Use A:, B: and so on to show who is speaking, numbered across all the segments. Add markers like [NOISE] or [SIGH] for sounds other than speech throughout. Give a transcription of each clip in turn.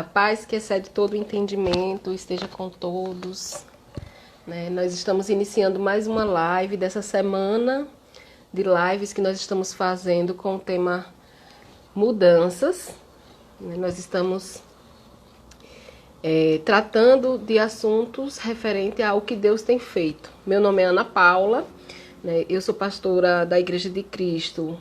A: A paz que excede todo o entendimento esteja com todos. Né? Nós estamos iniciando mais uma live dessa semana de lives que nós estamos fazendo com o tema mudanças. Né? Nós estamos é, tratando de assuntos referentes ao que Deus tem feito. Meu nome é Ana Paula, né? eu sou pastora da Igreja de Cristo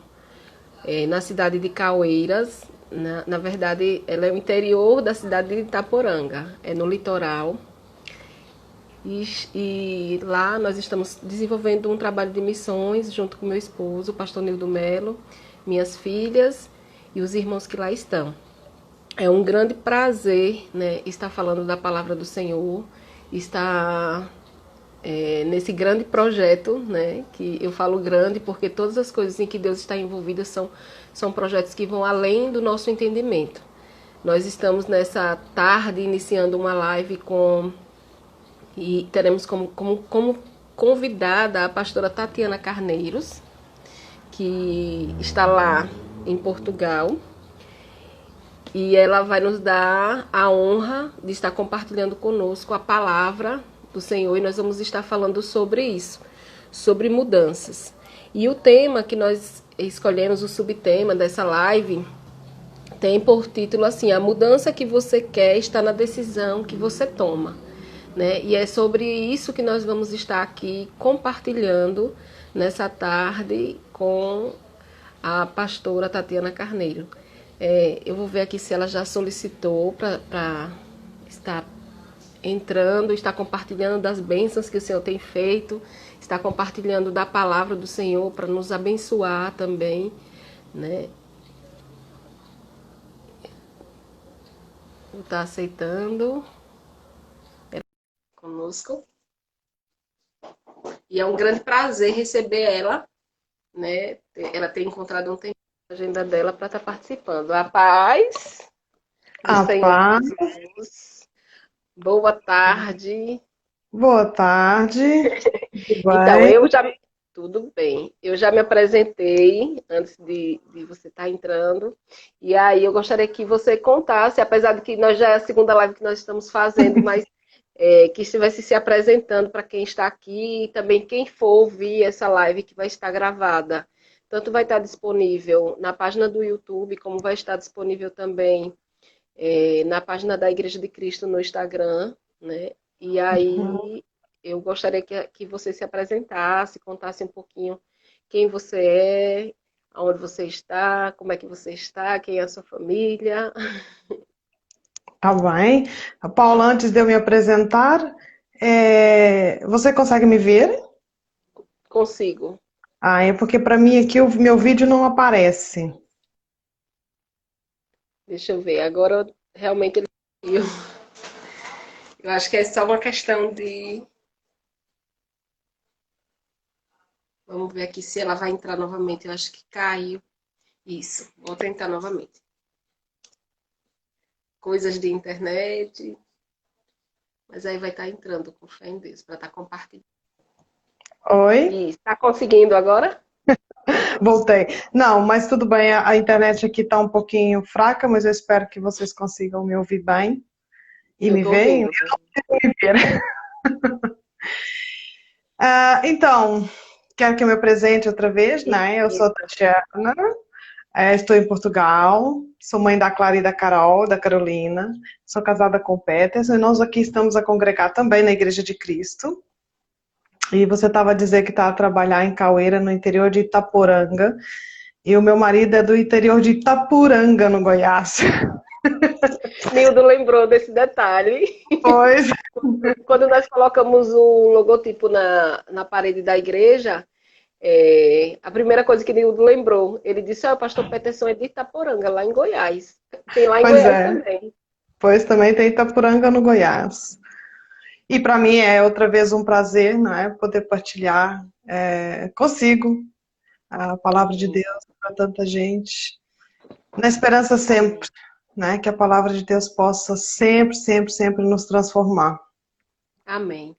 A: é, na cidade de Caueiras, na, na verdade, ela é o interior da cidade de Itaporanga, é no litoral. E, e, lá nós estamos desenvolvendo um trabalho de missões junto com meu esposo, o pastor Nildo Melo, minhas filhas e os irmãos que lá estão. É um grande prazer né, estar falando da palavra do Senhor, estar é, nesse grande projeto, né, que eu falo grande porque todas as coisas em que Deus está envolvido são, são projetos que vão além do nosso entendimento. Nós estamos nessa tarde iniciando uma live com e teremos como, como, como convidada a pastora Tatiana Carneiros, que está lá em Portugal. E ela vai nos dar a honra de estar compartilhando conosco a palavra do Senhor e nós vamos estar falando sobre isso, sobre mudanças. E o tema que nós escolhemos, o subtema dessa live, tem por título assim: A mudança que você quer está na decisão que você toma. Né? E é sobre isso que nós vamos estar aqui compartilhando nessa tarde com a pastora Tatiana Carneiro. É, eu vou ver aqui se ela já solicitou para estar entrando, está compartilhando das bênçãos que o Senhor tem feito, está compartilhando da palavra do Senhor para nos abençoar também, né? Está aceitando conosco. E é um grande prazer receber ela, né? Ela tem encontrado um tempo na agenda dela para estar tá participando. A paz.
B: A paz.
A: Boa tarde.
B: Boa tarde. [LAUGHS]
A: então, eu já. Tudo bem. Eu já me apresentei antes de, de você estar tá entrando. E aí eu gostaria que você contasse, apesar de que nós já é a segunda live que nós estamos fazendo, mas [LAUGHS] é, que estivesse se apresentando para quem está aqui e também quem for ouvir essa live que vai estar gravada. Tanto vai estar disponível na página do YouTube, como vai estar disponível também é, na página da Igreja de Cristo no Instagram, né? E aí uhum. eu gostaria que, que você se apresentasse, contasse um pouquinho quem você é, aonde você está, como é que você está, quem é a sua família.
B: Tá bem. Paula, antes de eu me apresentar, é... você consegue me ver?
A: Consigo.
B: Ah, é porque para mim aqui o meu vídeo não aparece.
A: Deixa eu ver. Agora realmente ele. Eu acho que é só uma questão de. Vamos ver aqui se ela vai entrar novamente. Eu acho que caiu. Isso. Vou tentar novamente. Coisas de internet. Mas aí vai estar entrando com fé em Deus para estar compartilhando.
B: Oi?
A: Está conseguindo agora? [LAUGHS]
B: Voltei. Não, mas tudo bem, a internet aqui está um pouquinho fraca, mas eu espero que vocês consigam me ouvir bem e eu me verem. Me ver. uh, então, quero que eu me apresente outra vez, né? Eu sou Tatiana, é, estou em Portugal, sou mãe da Clara e da Carol, da Carolina, sou casada com o Peterson e nós aqui estamos a congregar também na Igreja de Cristo. E você estava a dizer que está a trabalhar em Caueira, no interior de Itaporanga. E o meu marido é do interior de Itapuranga, no Goiás. [LAUGHS]
A: Nildo lembrou desse detalhe.
B: Pois. [LAUGHS]
A: Quando nós colocamos o logotipo na, na parede da igreja, é, a primeira coisa que Nildo lembrou, ele disse, ah, o pastor Peterson é de Itaporanga, lá em Goiás. Tem lá em pois Goiás é. também.
B: Pois também tem Itapuranga no Goiás. E para mim é outra vez um prazer, não é, poder partilhar é, consigo a palavra de Deus para tanta gente, na esperança sempre, né, que a palavra de Deus possa sempre, sempre, sempre nos transformar.
A: Amém.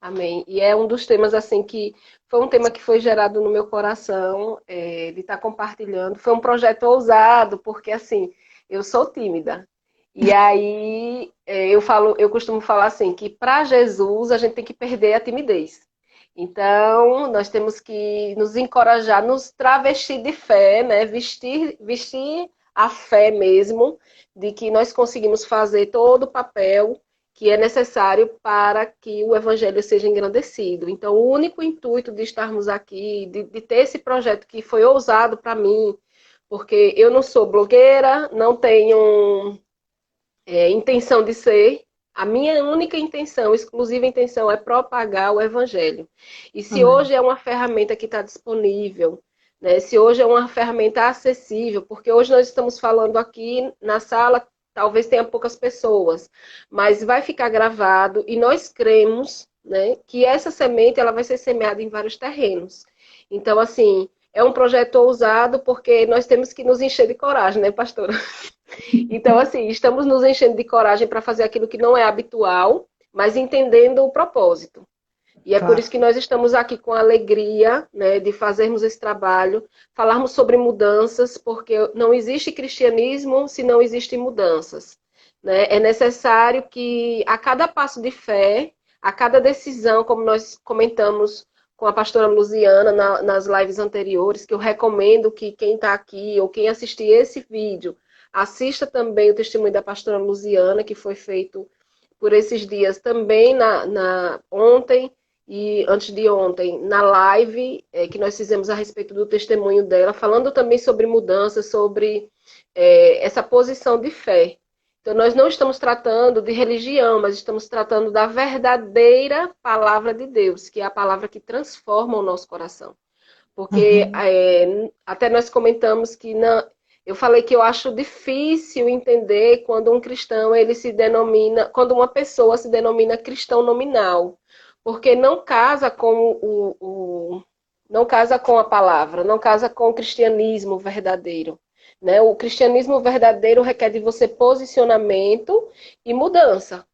A: Amém. E é um dos temas assim que foi um tema que foi gerado no meu coração é, de estar tá compartilhando. Foi um projeto ousado porque assim eu sou tímida E aí é, eu falo, eu costumo falar assim que para Jesus a gente tem que perder a timidez. Então, nós temos que nos encorajar, nos travestir de fé, né? Vestir, vestir a fé mesmo de que nós conseguimos fazer todo o papel que é necessário para que o evangelho seja engrandecido. Então, o único intuito de estarmos aqui, de, de ter esse projeto que foi ousado para mim, porque eu não sou blogueira, não tenho é, intenção de ser. A minha única intenção, exclusiva intenção, é propagar o evangelho. E se uhum. hoje é uma ferramenta que está disponível, né, se hoje é uma ferramenta acessível, porque hoje nós estamos falando aqui na sala talvez tenha poucas pessoas, mas vai ficar gravado e nós cremos, né, que essa semente ela vai ser semeada em vários terrenos. Então, assim, é um projeto ousado porque nós temos que nos encher de coragem, né, pastora? Então, assim, estamos nos enchendo de coragem para fazer aquilo que não é habitual, mas entendendo o propósito. E é por isso que nós estamos aqui com alegria né, de fazermos esse trabalho, falarmos sobre mudanças, porque não existe cristianismo se não existem mudanças. Né? É necessário que a cada passo de fé, a cada decisão, como nós comentamos com a pastora Luziana na, nas lives anteriores, que eu recomendo que quem está aqui ou quem assistir esse vídeo assista também o testemunho da pastora Luziana, que foi feito por esses dias também na, na ontem e antes de ontem, na live é, que nós fizemos a respeito do testemunho dela, falando também sobre mudança, sobre é, essa posição de fé. Então, nós não estamos tratando de religião, mas estamos tratando da verdadeira palavra de Deus, que é a palavra que transforma o nosso coração. Porque uhum. é, até nós comentamos que não, eu falei que eu acho difícil entender quando um cristão ele se denomina, quando uma pessoa se denomina cristão nominal porque não casa com o, o, não casa com a palavra, não casa com o cristianismo verdadeiro. Né? O cristianismo verdadeiro requer de você posicionamento e mudança.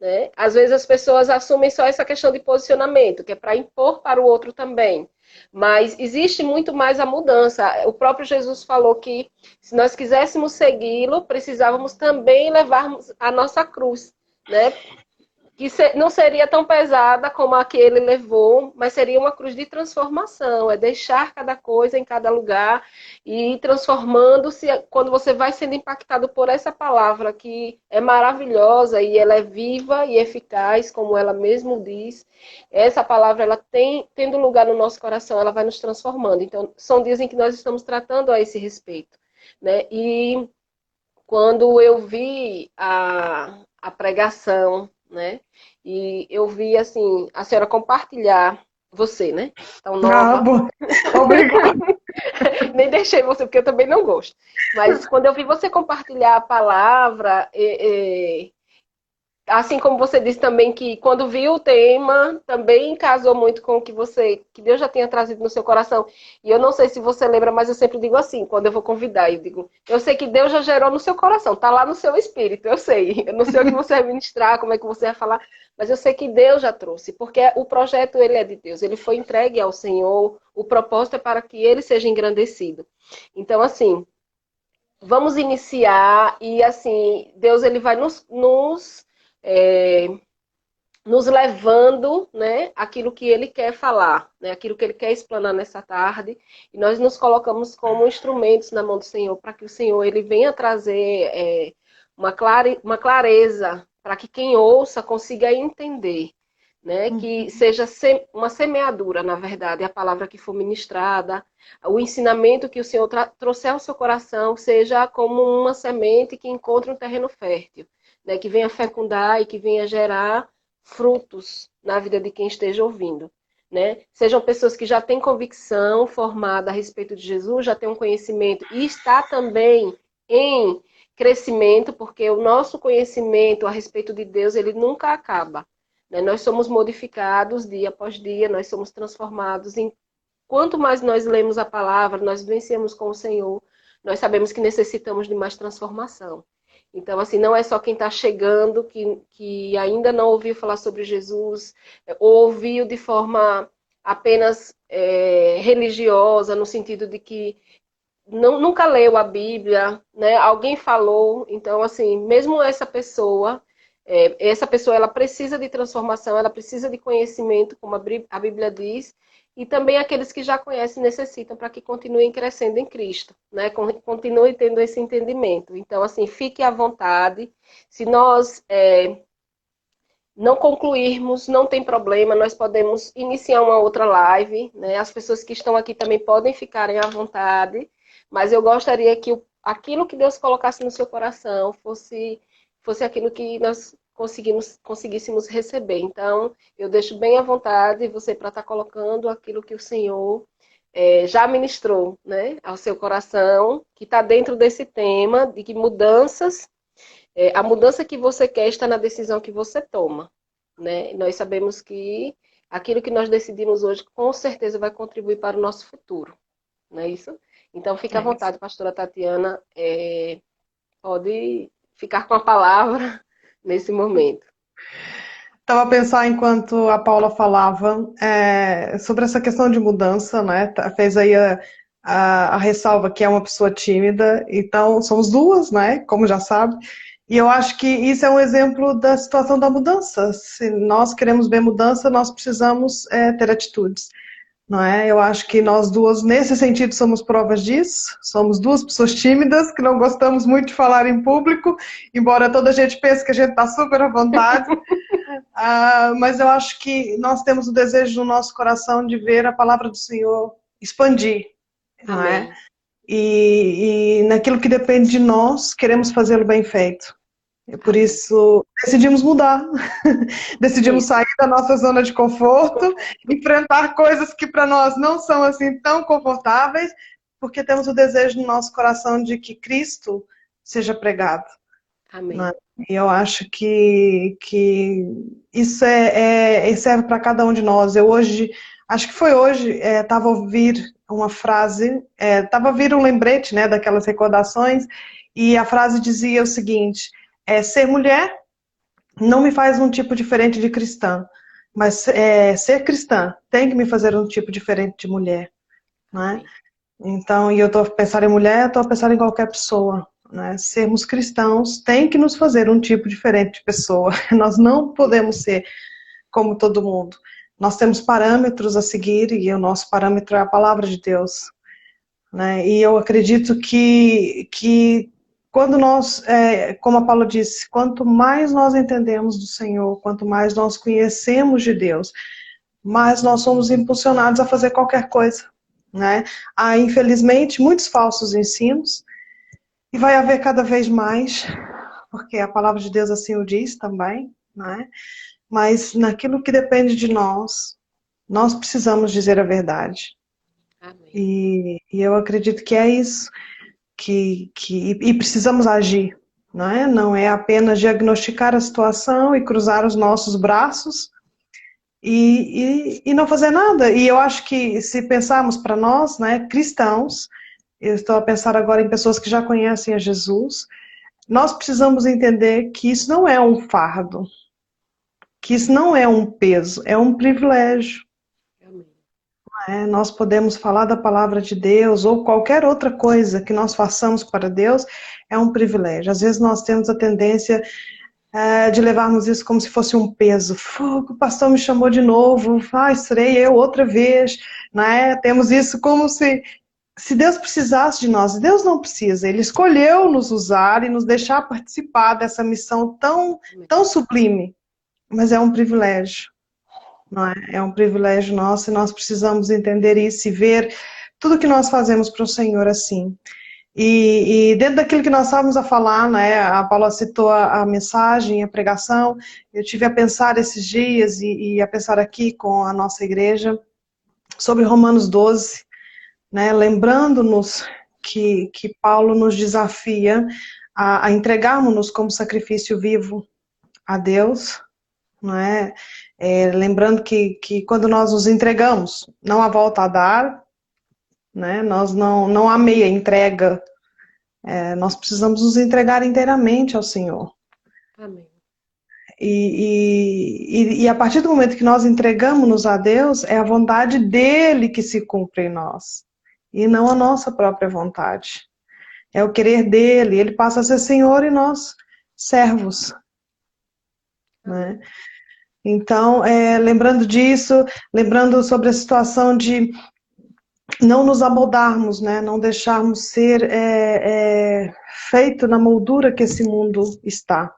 A: Né? Às vezes as pessoas assumem só essa questão de posicionamento, que é para impor para o outro também. Mas existe muito mais a mudança. O próprio Jesus falou que se nós quiséssemos segui-lo, precisávamos também levarmos a nossa cruz, né? Que não seria tão pesada como a que ele levou, mas seria uma cruz de transformação, é deixar cada coisa em cada lugar e transformando-se quando você vai sendo impactado por essa palavra que é maravilhosa e ela é viva e eficaz, como ela mesmo diz. Essa palavra ela tem tendo lugar no nosso coração, ela vai nos transformando. Então, são dias em que nós estamos tratando a esse respeito, né? E quando eu vi a, a pregação né? E eu vi, assim, a senhora compartilhar, você, né? Tão nova.
B: Ah, [LAUGHS] Obrigada. [LAUGHS]
A: Nem deixei você, porque eu também não gosto. Mas quando eu vi você compartilhar a palavra, assim como você disse também que quando viu o tema, também casou muito com o que você, que Deus já tinha trazido no seu coração. E eu não sei se você lembra, mas eu sempre digo assim, quando eu vou convidar, eu digo, eu sei que Deus já gerou no seu coração, tá lá no seu espírito, eu sei. Eu não sei o que você vai ministrar, como é que você vai falar, mas eu sei que Deus já trouxe, porque o projeto ele é de Deus, ele foi entregue ao Senhor, o propósito é para que ele seja engrandecido. Então, assim, vamos iniciar e assim, Deus ele vai nos, nos é, nos levando, né, aquilo que ele quer falar, né, aquilo que ele quer explanar nessa tarde, e nós nos colocamos como instrumentos na mão do Senhor, para que o Senhor ele venha trazer é, uma, clare, uma clareza, para que quem ouça consiga entender, né, que uhum. seja uma semeadura, na verdade, a palavra que for ministrada, o ensinamento que o Senhor trouxer ao seu coração seja como uma semente que encontra um terreno fértil né, que venha fecundar e que venha gerar frutos na vida de quem esteja ouvindo. Né? Sejam pessoas que já têm convicção formada a respeito de Jesus, já têm um conhecimento e está também em crescimento, porque o nosso conhecimento a respeito de Deus, ele nunca acaba. Né? Nós somos modificados dia após dia, nós somos transformados em quanto mais nós lemos a palavra, nós vencemos com o Senhor, nós sabemos que necessitamos de mais transformação. Então, assim, não é só quem está chegando, que, que ainda não ouviu falar sobre Jesus, ou ouviu de forma apenas é, religiosa, no sentido de que não, nunca leu a Bíblia, né? Alguém falou, então assim, mesmo essa pessoa, é, essa pessoa ela precisa de transformação, ela precisa de conhecimento, como a Bíblia diz, e também aqueles que já conhecem necessitam para que continuem crescendo em Cristo, né? Continuem tendo esse entendimento. Então, assim, fique à vontade. Se nós é, não concluirmos, não tem problema, nós podemos iniciar uma outra live, né? As pessoas que estão aqui também podem ficarem à vontade. Mas eu gostaria que aquilo que Deus colocasse no seu coração fosse, fosse aquilo que nós conseguimos, conseguíssemos receber. Então, eu deixo bem à vontade você para estar tá colocando aquilo que o Senhor é, já ministrou né, ao seu coração, que está dentro desse tema de que mudanças, é, a mudança que você quer está na decisão que você toma. Né? Nós sabemos que aquilo que nós decidimos hoje com certeza vai contribuir para o nosso futuro. Não é isso? Então, fique à vontade, pastora Tatiana. É, pode ficar com a palavra nesse momento.
B: Estava a pensar enquanto a Paula falava é, sobre essa questão de mudança, né? Tá, fez aí a, a, a, ressalva que é uma pessoa tímida, então somos duas, né? Como já sabe. E eu acho que isso é um exemplo da situação da mudança. Se nós queremos ver mudança, nós precisamos é, ter atitudes não é? Eu acho que nós duas, nesse sentido, somos provas disso. Somos duas pessoas tímidas que não gostamos muito de falar em público, embora toda a gente pense que a gente está super à vontade. uh, [LAUGHS] mas eu acho que nós temos o desejo no nosso coração de ver a palavra do Senhor expandir, não é? E, e naquilo que depende de nós, queremos fazê-lo bem feito. E por isso decidimos mudar. [LAUGHS] decidimos sair da nossa zona de conforto, enfrentar coisas que para nós não são assim tão confortáveis, porque temos o desejo no nosso coração de que Cristo seja pregado.
A: Amém. Né?
B: E eu acho que, que isso é, é serve para cada um de nós. Eu hoje, acho que foi hoje, estava é, a ouvir uma frase, estava é, a ouvir um lembrete né, daquelas recordações, e a frase dizia o seguinte: é, ser mulher não me faz um tipo diferente de cristã, mas é, ser cristã tem que me fazer um tipo diferente de mulher, né? Então, e eu estou a pensar em mulher, estou a pensar em qualquer pessoa, né? Sermos cristãos tem que nos fazer um tipo diferente de pessoa. [LAUGHS] Nós não podemos ser como todo mundo. Nós temos parâmetros a seguir e o nosso parâmetro é a palavra de Deus. Né? E eu acredito que, que quando nós, é, como a Paula disse, quanto mais nós entendemos do Senhor, quanto mais nós conhecemos de Deus, mais nós somos impulsionados a fazer qualquer coisa. Né? Há, infelizmente, muitos falsos ensinos, e vai haver cada vez mais, porque a palavra de Deus assim o diz também, né? mas naquilo que depende de nós, nós precisamos dizer a verdade. E, e eu acredito que é isso que, que e precisamos agir, não é? Não é apenas diagnosticar a situação e cruzar os nossos braços e, e, e não fazer nada. E eu acho que se pensarmos para nós, né, cristãos, eu estou a pensar agora em pessoas que já conhecem a Jesus, nós precisamos entender que isso não é um fardo, que isso não é um peso, é um privilégio. É, nós podemos falar da palavra de Deus ou qualquer outra coisa que nós façamos para Deus é um privilégio. Às vezes nós temos a tendência é, de levarmos isso como se fosse um peso. O pastor me chamou de novo, ah, serei eu outra vez. Né? Temos isso como se, se Deus precisasse de nós. Deus não precisa, Ele escolheu nos usar e nos deixar participar dessa missão tão, tão sublime. Mas é um privilégio. É? é? um privilégio nosso e nós precisamos entender isso e ver tudo que nós fazemos para o Senhor assim. E, e, dentro daquilo que nós estávamos a falar, né, a Paula citou a, a mensagem, a pregação, eu tive a pensar esses dias e, e, a pensar aqui com a nossa igreja sobre Romanos 12, né, lembrando-nos que, que Paulo nos desafia a, a entregarmos-nos como sacrifício vivo a Deus, não é? É, lembrando que, que quando nós nos entregamos, não há volta a dar, né? nós não, não há meia entrega, é, nós precisamos nos entregar inteiramente ao Senhor.
A: Amém.
B: E, e, e, a partir do momento que nós entregamos-nos a Deus, é a vontade dele que se cumpre em nós. e não a nossa própria vontade. É o querer dele, ele passa a ser Senhor e nós servos. Né? Então, é, lembrando disso, lembrando sobre a situação de não nos amoldarmos, né? não deixarmos ser é, é, feito na moldura que esse mundo está.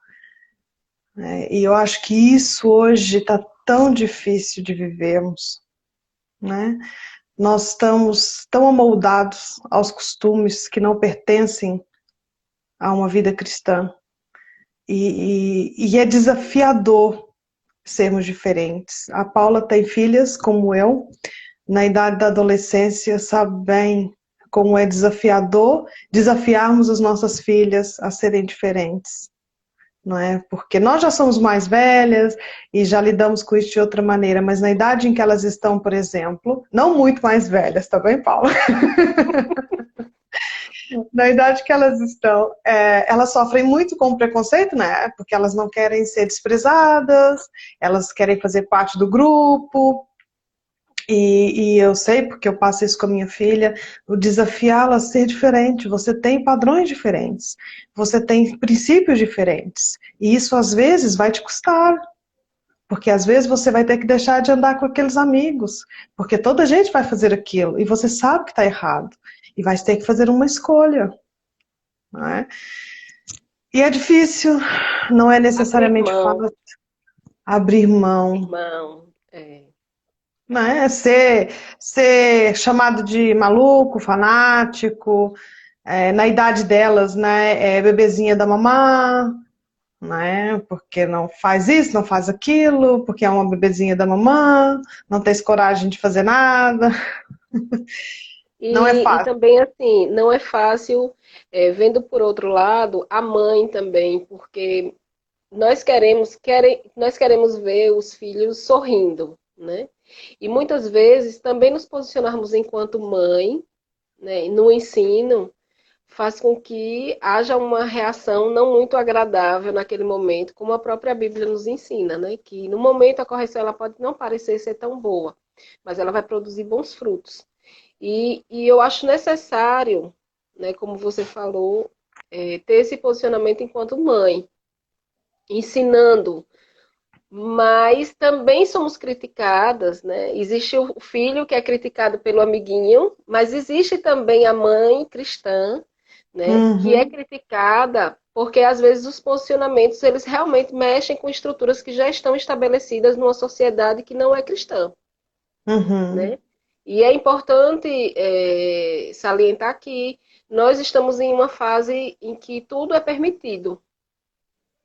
B: É, e eu acho que isso hoje está tão difícil de vivermos. Né? Nós estamos tão amoldados aos costumes que não pertencem a uma vida cristã. E, e, e é desafiador sermos diferentes. A Paula tem filhas como eu, na idade da adolescência, sabe bem como é desafiador desafiarmos as nossas filhas a serem diferentes. Não é? Porque nós já somos mais velhas e já lidamos com isso de outra maneira, mas na idade em que elas estão, por exemplo, não muito mais velhas, tá bem, Paula? [LAUGHS] na idade que elas estão, é, elas sofrem muito com preconceito, né? Porque elas não querem ser desprezadas, elas querem fazer parte do grupo. E, e eu sei, porque eu passo isso com a minha filha, o desafiá-la a ser diferente. Você tem padrões diferentes, você tem princípios diferentes. E isso às vezes vai te custar. Porque às vezes você vai ter que deixar de andar com aqueles amigos, porque toda gente vai fazer aquilo e você sabe que está errado e vai ter que fazer uma escolha. Não é? E é difícil, não é necessariamente abrir fácil abrir mão.
A: É.
B: Não é? Ser, ser chamado de maluco, fanático, é, na idade delas, né? É bebezinha da mamã, né? Porque não faz isso, não faz aquilo, porque é uma bebezinha da mamã, não tem coragem de fazer nada.
A: E, não é fácil. E também, assim, não é fácil, é, vendo por outro lado, a mãe também, porque nós queremos, querem, nós queremos ver os filhos sorrindo, né? E muitas vezes também nos posicionarmos enquanto mãe, né, no ensino, faz com que haja uma reação não muito agradável naquele momento, como a própria Bíblia nos ensina, né? Que no momento a correção ela pode não parecer ser tão boa, mas ela vai produzir bons frutos. E, e eu acho necessário, né, como você falou, é, ter esse posicionamento enquanto mãe, ensinando. Mas também somos criticadas, né? Existe o filho que é criticado pelo amiguinho, mas existe também a mãe cristã, né, uhum. que é criticada porque às vezes os posicionamentos eles realmente mexem com estruturas que já estão estabelecidas numa sociedade que não é cristã, uhum. né? E é importante é, salientar que nós estamos em uma fase em que tudo é permitido.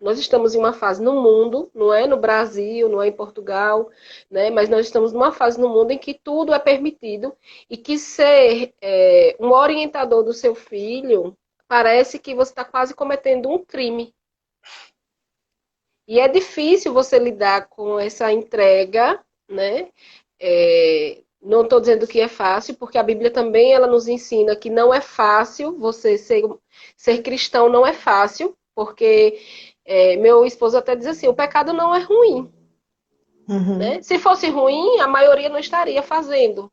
A: Nós estamos em uma fase no mundo, não é no Brasil, não é em Portugal, né? mas nós estamos numa fase no mundo em que tudo é permitido e que ser é, um orientador do seu filho parece que você está quase cometendo um crime. E é difícil você lidar com essa entrega, né? É, não estou dizendo que é fácil, porque a Bíblia também ela nos ensina que não é fácil você ser, ser cristão, não é fácil, porque é, meu esposo até diz assim: o pecado não é ruim. Uhum. Né? Se fosse ruim, a maioria não estaria fazendo.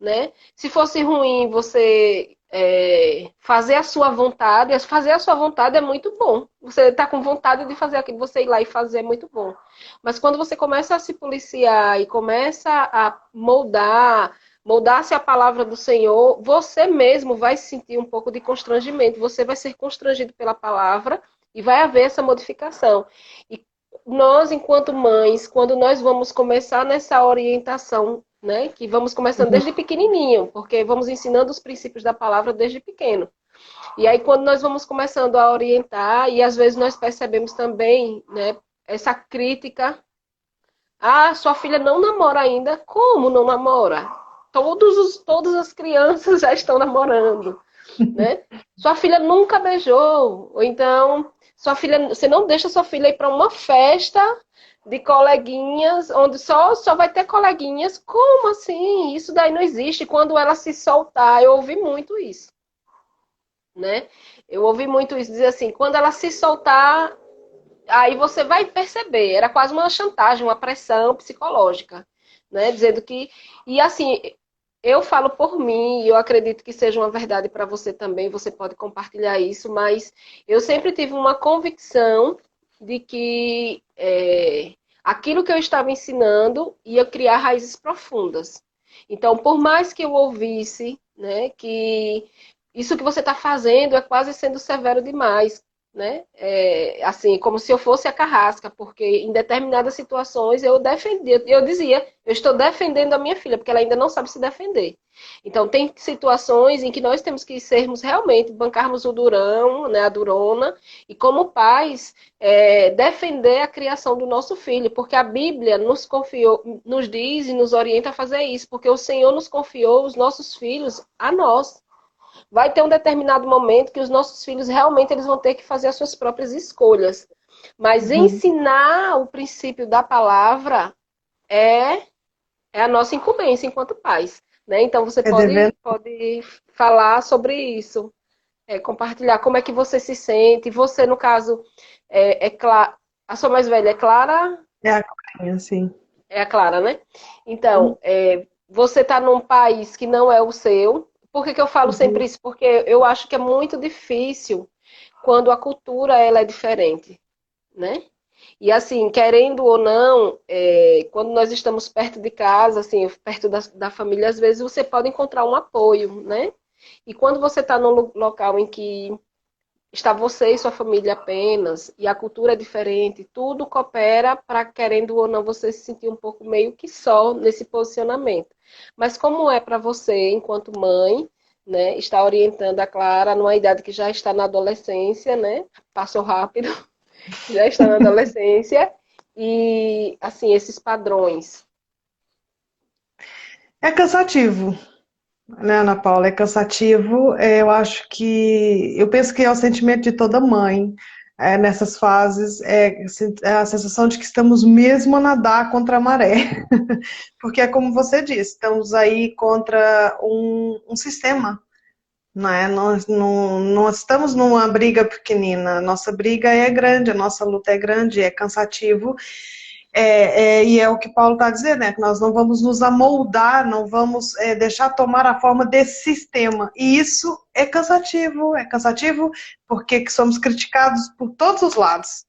A: Né? Se fosse ruim você é, fazer a sua vontade, fazer a sua vontade é muito bom. Você está com vontade de fazer aquilo, você ir lá e fazer é muito bom. Mas quando você começa a se policiar e começa a moldar, moldar-se a palavra do Senhor, você mesmo vai sentir um pouco de constrangimento. Você vai ser constrangido pela palavra e vai haver essa modificação. E nós, enquanto mães, quando nós vamos começar nessa orientação né? Que vamos começando uhum. desde pequenininho, porque vamos ensinando os princípios da palavra desde pequeno. E aí quando nós vamos começando a orientar e às vezes nós percebemos também, né, essa crítica, ah, sua filha não namora ainda, como não namora? Todos os, todas as crianças [LAUGHS] já estão namorando, né? [LAUGHS] Sua filha nunca beijou, ou então sua filha, você não deixa sua filha ir para uma festa de coleguinhas, onde só, só vai ter coleguinhas. Como assim? Isso daí não existe. Quando ela se soltar, eu ouvi muito isso. Né? Eu ouvi muito isso, dizer assim, quando ela se soltar, aí você vai perceber. Era quase uma chantagem, uma pressão psicológica, né? Dizendo que. E assim, eu falo por mim, e eu acredito que seja uma verdade para você também, você pode compartilhar isso, mas eu sempre tive uma convicção de que é, aquilo que eu estava ensinando ia criar raízes profundas. Então, por mais que eu ouvisse né, que isso que você está fazendo é quase sendo severo demais, né? É, assim, como se eu fosse a carrasca, porque em determinadas situações eu defendia, eu dizia, eu estou defendendo a minha filha, porque ela ainda não sabe se defender. Então, tem situações em que nós temos que sermos realmente, bancarmos o durão, né, a durona, e como pais, é, defender a criação do nosso filho, porque a Bíblia nos confiou, nos diz e nos orienta a fazer isso, porque o Senhor nos confiou os nossos filhos a nós vai ter um determinado momento que os nossos filhos realmente eles vão ter que fazer as suas próprias escolhas. Mas uhum. ensinar o princípio da palavra é, é a nossa incumbência enquanto pais. Né? Então você é pode, pode falar sobre isso, é, compartilhar como é que você se sente. Você, no caso, é, é Clara. A sua mais velha é Clara?
B: É a Clara, sim.
A: É a Clara, né? Então, é, você está num país que não é o seu, por que, que eu falo uhum. sempre isso? Porque eu acho que é muito difícil quando a cultura ela é diferente, né? E assim, querendo ou não, é, quando nós estamos perto de casa, assim, perto da, da, família, às vezes você pode encontrar um apoio, né? E quando você está num local em que está você e sua família apenas, e a cultura é diferente, tudo coopera para, querendo ou não, você se sentir um pouco meio que só nesse posicionamento. Mas como é para você, enquanto mãe, né, estar orientando a Clara numa idade que já está na adolescência, né? Passou rápido, [LAUGHS] já está na adolescência, e assim, esses padrões.
B: É cansativo, né, Ana Paula? É cansativo. É, eu acho que. Eu penso que é o sentimento de toda mãe é, nessas fases é, é, a sensação de que estamos mesmo a nadar contra a maré. [LAUGHS] Porque é como você disse, estamos aí contra um, um sistema. É? nós não, não estamos numa briga pequenina, nossa briga é grande, a nossa luta é grande, é cansativo. É, é, e é o que Paulo está dizendo, né? Que nós não vamos nos amoldar, não vamos é, deixar tomar a forma desse sistema. E isso é cansativo, é cansativo porque somos criticados por todos os lados.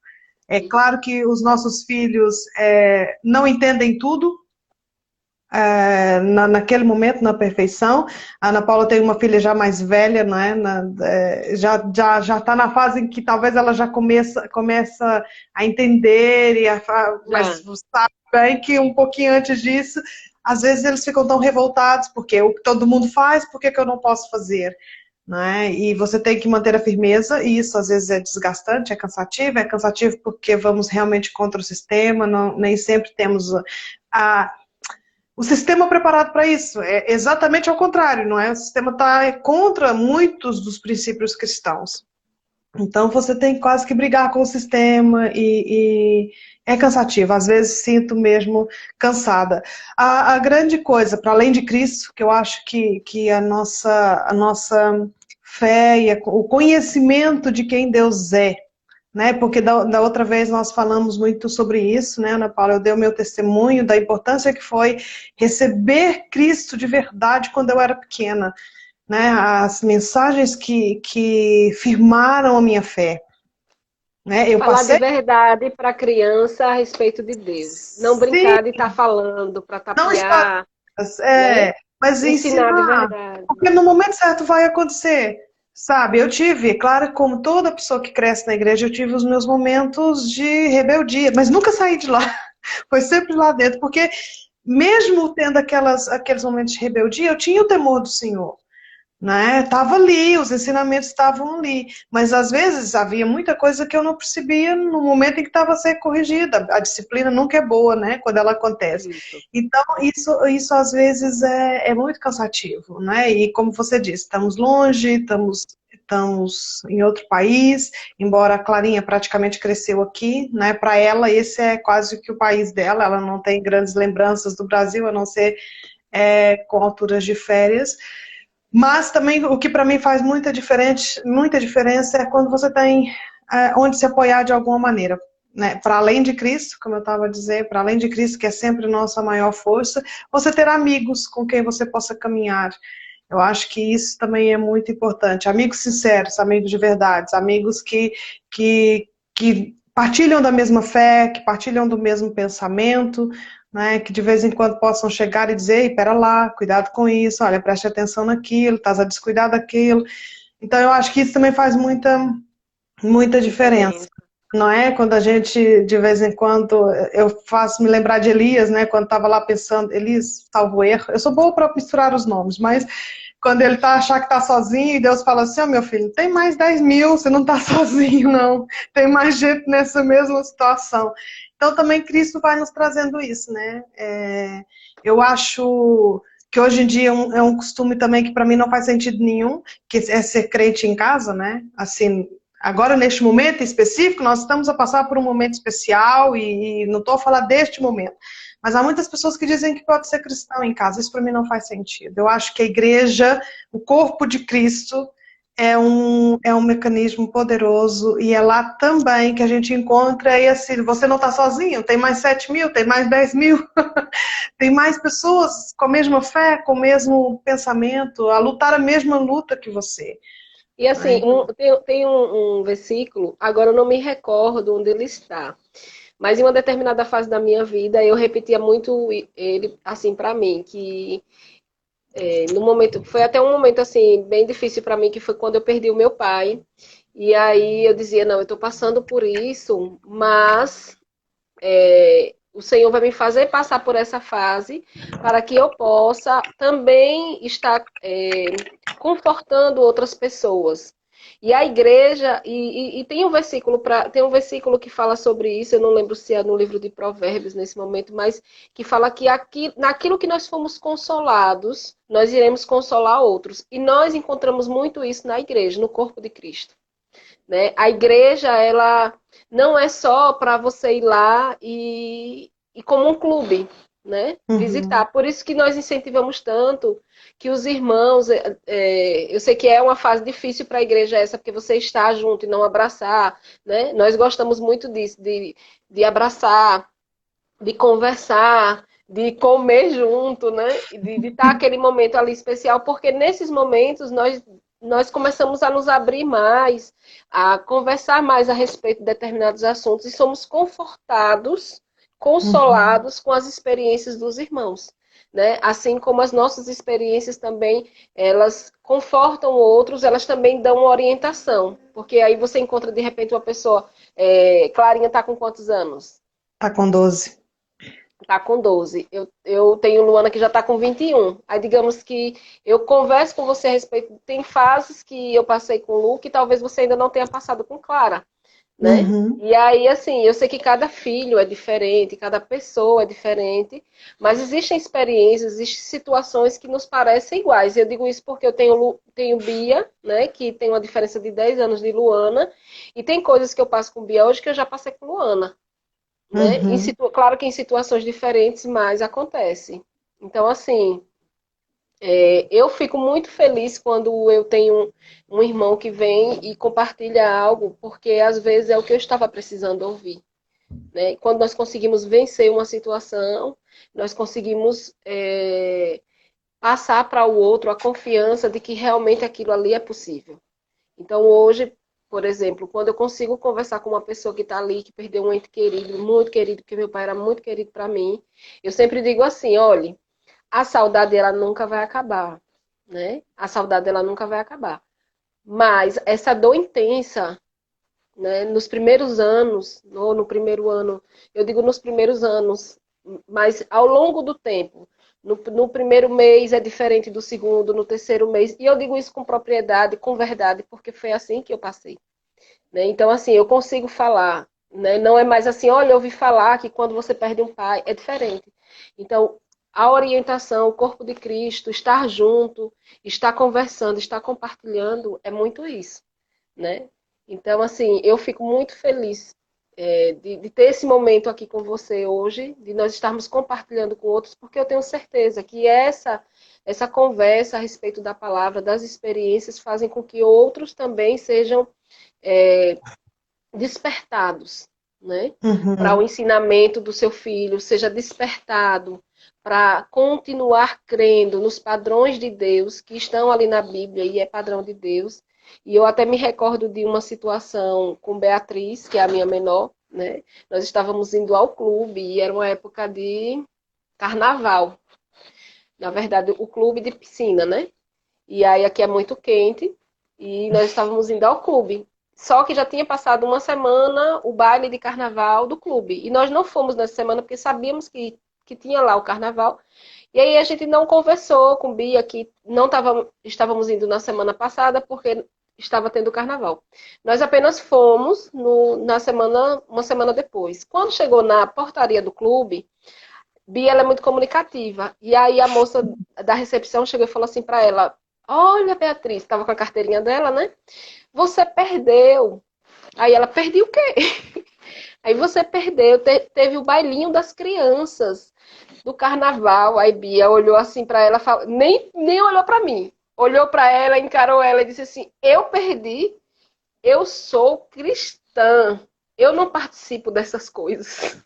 B: É claro que os nossos filhos é, não entendem tudo, é, na, naquele momento, na perfeição. A Ana Paula tem uma filha já mais velha, não é? Na, é, já já já está na fase em que talvez ela já começa começa a entender e a, mas sabe bem que um pouquinho antes disso, às vezes eles ficam tão revoltados porque o que todo mundo faz, por que, que eu não posso fazer? Né? E você tem que manter a firmeza, e isso às vezes é desgastante, é cansativo, é cansativo porque vamos realmente contra o sistema, não, nem sempre temos a, o sistema preparado para isso. É exatamente ao contrário, não é? O sistema está contra muitos dos princípios cristãos. Então você tem quase que brigar com o sistema e, e é cansativo. Às vezes sinto mesmo cansada. A, a grande coisa, para além de Cristo, que eu acho que, que a, nossa, a nossa fé e a, o conhecimento de quem Deus é, né? Porque da, da, outra vez nós falamos muito sobre isso, né, Ana Paula? Eu dei o meu testemunho da importância que foi receber Cristo de verdade quando eu era pequena, né? As mensagens que, que firmaram a minha fé. Né?
A: Eu Falar passei... de verdade para a criança a respeito de Deus. Não Sim. brincar de estar tá falando para tapear.
B: Não está... É, né? mas ensinar, ensinar de verdade. Porque no momento certo vai acontecer. Sabe, eu tive, claro, como toda pessoa que cresce na igreja, eu tive os meus momentos de rebeldia, mas nunca saí de lá. [LAUGHS] Foi sempre lá dentro, porque mesmo tendo aquelas, aqueles momentos de rebeldia, eu tinha o temor do Senhor. Né? Tava ali, os ensinamentos estavam ali, mas às vezes havia muita coisa que eu não percebia no momento em que estava a ser corrigida. A disciplina nunca é boa, né? Quando ela acontece. Isso. Então isso, isso às vezes é, é muito cansativo, né? E como você disse, estamos longe, estamos estamos em outro país, embora a Clarinha praticamente cresceu aqui, né? Para ela esse é quase que o país dela. Ela não tem grandes lembranças do Brasil, a não ser é, com alturas de férias. Mas também o que para mim faz muita, diferente, muita diferença é quando você tem é, onde se apoiar de alguma maneira. né, para além de Cristo, como eu estava a dizer, para além de Cristo, que é sempre nossa maior força, você ter amigos com quem você possa caminhar. Eu acho que isso também é muito importante. Amigos sinceros, amigos de verdade, amigos que, que, que partilham da mesma fé, que partilham do mesmo pensamento, né, que de vez em quando possam chegar e dizer, espera lá, cuidado com isso, olha, preste atenção naquilo, estás a descuidar daquilo. Então eu acho que isso também faz muita, muita diferença. Não é? Quando a gente, de vez em quando, eu faço me lembrar de Elias, né? Quando estava lá pensando, Elias, salvo erro. Eu sou boa para misturar os nomes, mas quando ele tá achar que tá sozinho e Deus fala assim, ó oh, meu filho, tem mais 10 mil, você não tá [LAUGHS] sozinho, não. Tem mais gente nessa mesma situação. Então também Cristo vai nos trazendo isso, né? É, eu acho que hoje em dia é um, é um costume também que para mim não faz sentido nenhum, que é ser crente em casa, né? Assim, agora neste momento específico, nós estamos a passar por um momento especial e, e não estou a falar deste momento. Mas há muitas pessoas que dizem que pode ser cristão em casa. Isso para mim não faz sentido. Eu acho que a igreja, o corpo de Cristo, é um, é um mecanismo poderoso e é lá também que a gente encontra esse. Você não está sozinho, tem mais 7 mil, tem mais 10 mil, [LAUGHS] tem mais pessoas com a mesma fé, com o mesmo pensamento, a lutar a mesma luta que você.
A: E assim, um, tem, tem um, um versículo, agora eu não me recordo onde ele está, mas em uma determinada fase da minha vida eu repetia muito ele assim para mim, que é, no momento, foi até um momento assim bem difícil para mim, que foi quando eu perdi o meu pai. E aí eu dizia, não, eu estou passando por isso, mas é, o Senhor vai me fazer passar por essa fase para que eu possa também estar é, confortando outras pessoas. E a igreja, e, e, e tem um versículo para tem um versículo que fala sobre isso, eu não lembro se é no livro de Provérbios nesse momento, mas que fala que aqui, naquilo que nós fomos consolados, nós iremos consolar outros. E nós encontramos muito isso na igreja, no corpo de Cristo. Né? A igreja, ela não é só para você ir lá e, e como um clube, né? Uhum. Visitar. Por isso que nós incentivamos tanto que os irmãos, é, é eu sei que é uma fase difícil para a igreja essa, porque você está junto e não abraçar, né? Nós gostamos muito disso, de, de abraçar, de conversar, de comer junto, né? De, de estar aquele momento ali especial, porque nesses momentos nós nós começamos a nos abrir mais, a conversar mais a respeito de determinados assuntos e somos confortados consolados uhum. com as experiências dos irmãos. Né? Assim como as nossas experiências também, elas confortam outros, elas também dão orientação. Porque aí você encontra, de repente, uma pessoa... É, Clarinha está com quantos anos?
B: Está com 12.
A: Está com 12. Eu, eu tenho Luana que já está com 21. Aí, digamos que eu converso com você a respeito... Tem fases que eu passei com o Lu que talvez você ainda não tenha passado com Clara né? Uhum. E aí, assim, eu sei que cada filho é diferente, cada pessoa é diferente, mas existem experiências, existem situações que nos parecem iguais. Eu digo isso porque eu tenho, tenho Bia, né, que tem uma diferença de 10 anos de Luana, e tem coisas que eu passo com Bia hoje que eu já passei com Luana. Né? Uhum. Situ... Claro que em situações diferentes, mas acontece. Então, assim, é, eu fico muito feliz quando eu tenho um, irmão que vem e compartilha algo, porque às vezes é o que eu estava precisando ouvir. Né? Quando nós conseguimos vencer uma situação, nós conseguimos é, passar para o outro a confiança de que realmente aquilo ali é possível. Então hoje, por exemplo, quando eu consigo conversar com uma pessoa que está ali, que perdeu um ente querido, muito querido, porque meu pai era muito querido para mim, eu sempre digo assim, olhe, a saudade ela nunca vai acabar, né? A saudade ela nunca vai acabar. Mas essa dor intensa, né, nos primeiros anos, ou no primeiro ano, eu digo nos primeiros anos, mas ao longo do tempo, no, no, primeiro mês é diferente do segundo, no terceiro mês, e eu digo isso com propriedade, com verdade, porque foi assim que eu passei. Né? Então, assim, eu consigo falar, né? não é mais assim, olha, eu ouvi falar que quando você perde um pai, é diferente. Então, a orientação, o corpo de Cristo, estar junto, estar conversando, estar compartilhando, é muito isso, né? Então, assim, eu fico muito feliz é, de, de, ter esse momento aqui com você hoje, de nós estarmos compartilhando com outros, porque eu tenho certeza que essa, essa conversa a respeito da palavra, das experiências, fazem com que outros também sejam é, despertados né? Uhum. Para o ensinamento do seu filho seja despertado para continuar crendo nos padrões de Deus que estão ali na Bíblia e é padrão de Deus. E eu até me recordo de uma situação com Beatriz, que é a minha menor, né? Nós estávamos indo ao clube e era uma época de carnaval. Na verdade, o clube de piscina, né? E aí aqui é muito quente e nós estávamos indo ao clube. Só que já tinha passado uma semana o baile de carnaval do clube. E nós não fomos nessa semana porque sabíamos que, que tinha lá o carnaval. E aí a gente não conversou com Bia que não tava, estávamos indo na semana passada porque estava tendo carnaval. Nós apenas fomos no, na semana, uma semana depois. Quando chegou na portaria do clube, Bia é muito comunicativa. E aí a moça da recepção chegou e falou assim para ela: Olha, Beatriz, estava com a carteirinha dela, né? Você perdeu. Aí ela, perdi o quê? [LAUGHS] Aí você perdeu, te, teve o bailinho das crianças do carnaval. Aí Bia olhou assim para ela, falou, nem, nem olhou para mim. Olhou para ela, encarou ela e disse assim: Eu perdi, eu sou cristã, eu não participo dessas coisas.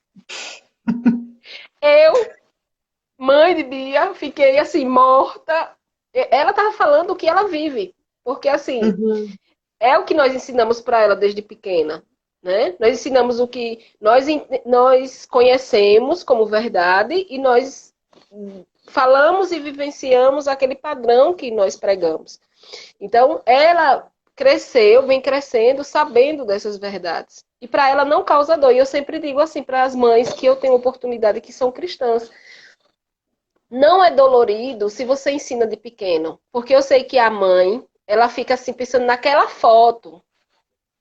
A: [LAUGHS] eu, mãe de Bia, fiquei assim, morta, ela estava falando o que ela vive. Porque, assim, uhum. é o que nós ensinamos para ela desde pequena. Né? Nós ensinamos o que nós, nós conhecemos como verdade e nós falamos e vivenciamos aquele padrão que nós pregamos. Então, ela cresceu, vem crescendo, sabendo dessas verdades. E para ela não causa dor. E eu sempre digo assim para as mães que eu tenho oportunidade que são cristãs não é dolorido se você ensina de pequeno. Porque eu sei que a mãe, ela fica assim pensando naquela foto,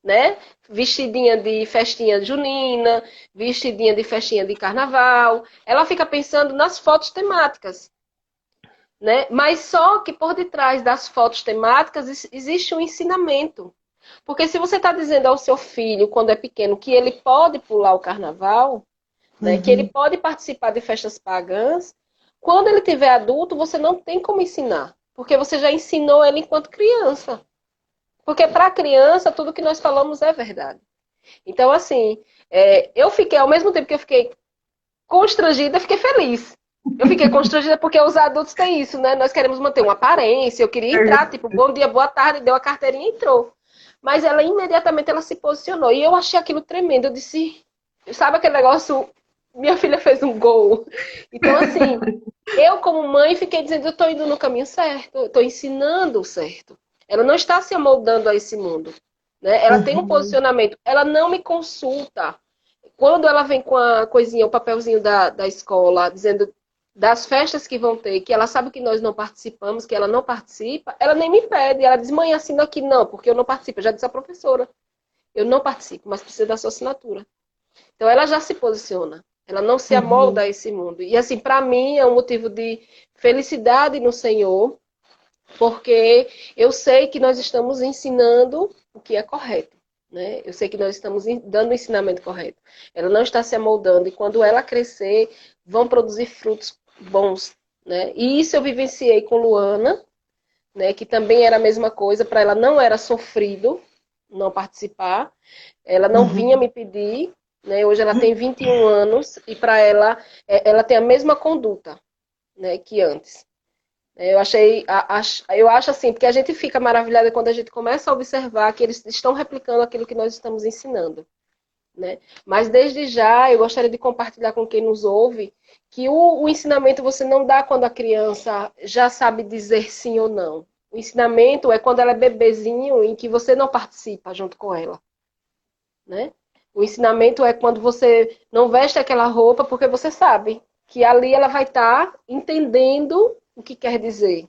A: né? Vestidinha de festinha junina, vestidinha de festinha de carnaval. Ela fica pensando nas fotos temáticas. Né? Mas só que por detrás das fotos temáticas existe um ensinamento. Porque se você está dizendo ao seu filho, quando é pequeno, que ele pode pular o carnaval, né? que ele uhum. pode participar de festas pagãs, quando ele tiver adulto, você não tem como ensinar, porque você já ensinou ele enquanto criança. Porque para a criança, tudo que nós falamos é verdade. Então, assim, é, eu fiquei, ao mesmo tempo que eu fiquei constrangida, eu fiquei feliz. Eu fiquei constrangida porque os adultos têm isso, né? Nós queremos manter uma aparência. Eu queria entrar, tipo, bom dia, boa tarde, deu a carteirinha e entrou. Mas ela imediatamente ela se posicionou. E eu achei aquilo tremendo. Eu disse, sabe aquele negócio minha filha fez um gol. Então, assim, [LAUGHS] eu como mãe fiquei dizendo, eu estou indo no caminho certo, estou ensinando o certo. Ela não está se amoldando a esse mundo. Né? Ela uhum. tem um uhum. posicionamento, ela não me consulta. Quando ela vem com a coisinha, o papelzinho da, da escola, dizendo das festas que vão ter, que ela sabe que nós não participamos, que ela não participa, ela nem me pede. Ela diz, mãe, assina aqui. Não, porque eu não participo. Eu já disse à professora. Eu não participo, mas precisa da sua assinatura. Então ela já se posiciona. Ela não se amolda uhum. a esse mundo. E assim, para mim é um motivo de felicidade no Senhor, porque eu sei que nós estamos ensinando o que é correto. Né? Eu sei que nós estamos dando o ensinamento correto. Ela não está se amoldando e quando ela crescer, vão produzir frutos bons. Né? E isso eu vivenciei com Luana, né? que também era a mesma coisa, para ela não era sofrido não participar. Ela não uhum. vinha me pedir, né? Hoje ela tem 21 anos e para ela, é, ela tem a mesma conduta né, que antes. É, eu achei, eu acho assim, porque a gente fica maravilhada quando a gente começa a observar que eles estão replicando aquilo que nós estamos ensinando. Né? Mas desde já eu gostaria de compartilhar com quem nos ouve que o, o, ensinamento você não dá quando a criança já sabe dizer sim ou não. O ensinamento é quando ela é bebezinho em que você não participa junto com ela. Né? O ensinamento é quando você não veste aquela roupa porque você sabe que ali ela vai estar tá entendendo o que quer dizer,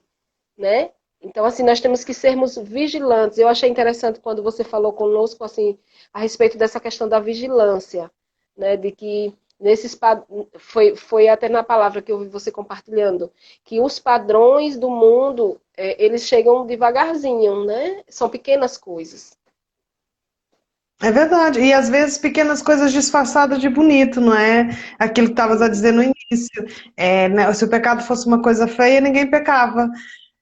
A: né? Então, assim, nós temos que sermos vigilantes. Eu achei interessante quando você falou conosco, assim, a respeito dessa questão da vigilância, né? De que nesses foi, foi até na palavra que eu vi você compartilhando, que os padrões do mundo, é, eles chegam devagarzinho, né? São pequenas coisas.
B: É verdade. E às vezes pequenas coisas disfarçadas de bonito, não é? Aquilo que estavas a dizer no início. É, né? Se o pecado fosse uma coisa feia, ninguém pecava.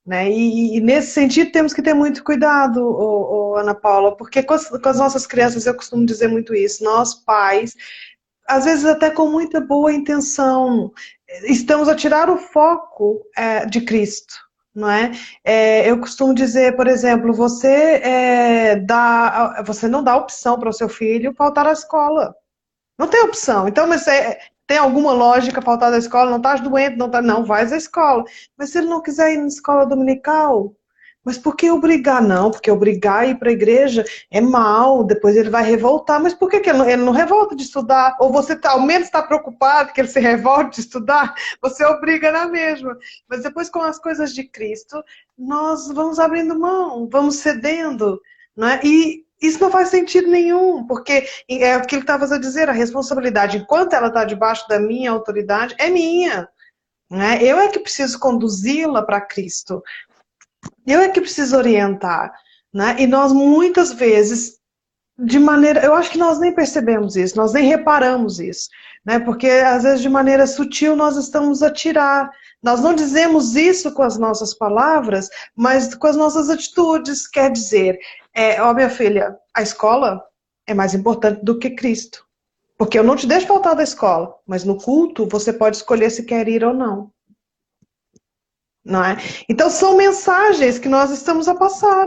B: Né? E, e, nesse sentido temos que ter muito cuidado, ô, ô, Ana Paula, porque com as, com as, nossas crianças eu costumo dizer muito isso. Nós, pais, às vezes até com muita boa intenção, estamos a tirar o foco é, de Cristo. Não é? é? eu costumo dizer, por exemplo, você é, dá, você não dá opção para o seu filho faltar à escola. Não tem opção. Então, mas é, tem alguma lógica faltar da escola? Não estás doente, não tá, não, vais à escola. Mas se ele não quiser ir na escola dominical, mas por que obrigar? Não, porque obrigar a ir para a igreja é mal, depois ele vai revoltar. Mas por que, que ele, não, ele não revolta de estudar? Ou você tá, ao menos está preocupado que ele se revolte de estudar? [LAUGHS] Você obriga na mesma. Mas depois, com as coisas de Cristo, nós vamos abrindo mão, vamos cedendo. Né? E isso não faz sentido nenhum, porque é o que ele estava a dizer, a responsabilidade, enquanto ela está debaixo da minha autoridade, é minha. Né? Eu é que preciso conduzi-la para Cristo. Eu é que preciso orientar. Né? E nós, muitas vezes, de maneira. Eu acho que nós nem percebemos isso, nós nem reparamos isso. Né? Porque, às vezes, de maneira sutil, nós estamos a tirar. Nós não dizemos isso com as nossas palavras, mas com as nossas atitudes. Quer dizer, é, ó, minha filha, a escola é mais importante do que Cristo. Porque eu não te deixo faltar da escola, mas no culto você pode escolher se quer ir ou não. Não é? Então são mensagens que nós estamos a passar.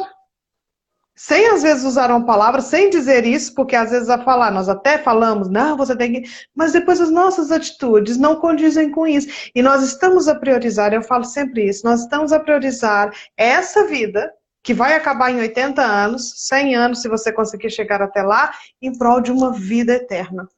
B: Sem às vezes usar uma palavra, sem dizer isso, porque às vezes a falar, nós até falamos, não, você tem que. Mas depois as nossas atitudes não condizem com isso. E nós estamos a priorizar, eu falo sempre isso, nós estamos a priorizar essa vida que vai acabar em 80 anos, 100 anos, se você conseguir chegar até lá, em prol de uma vida eterna.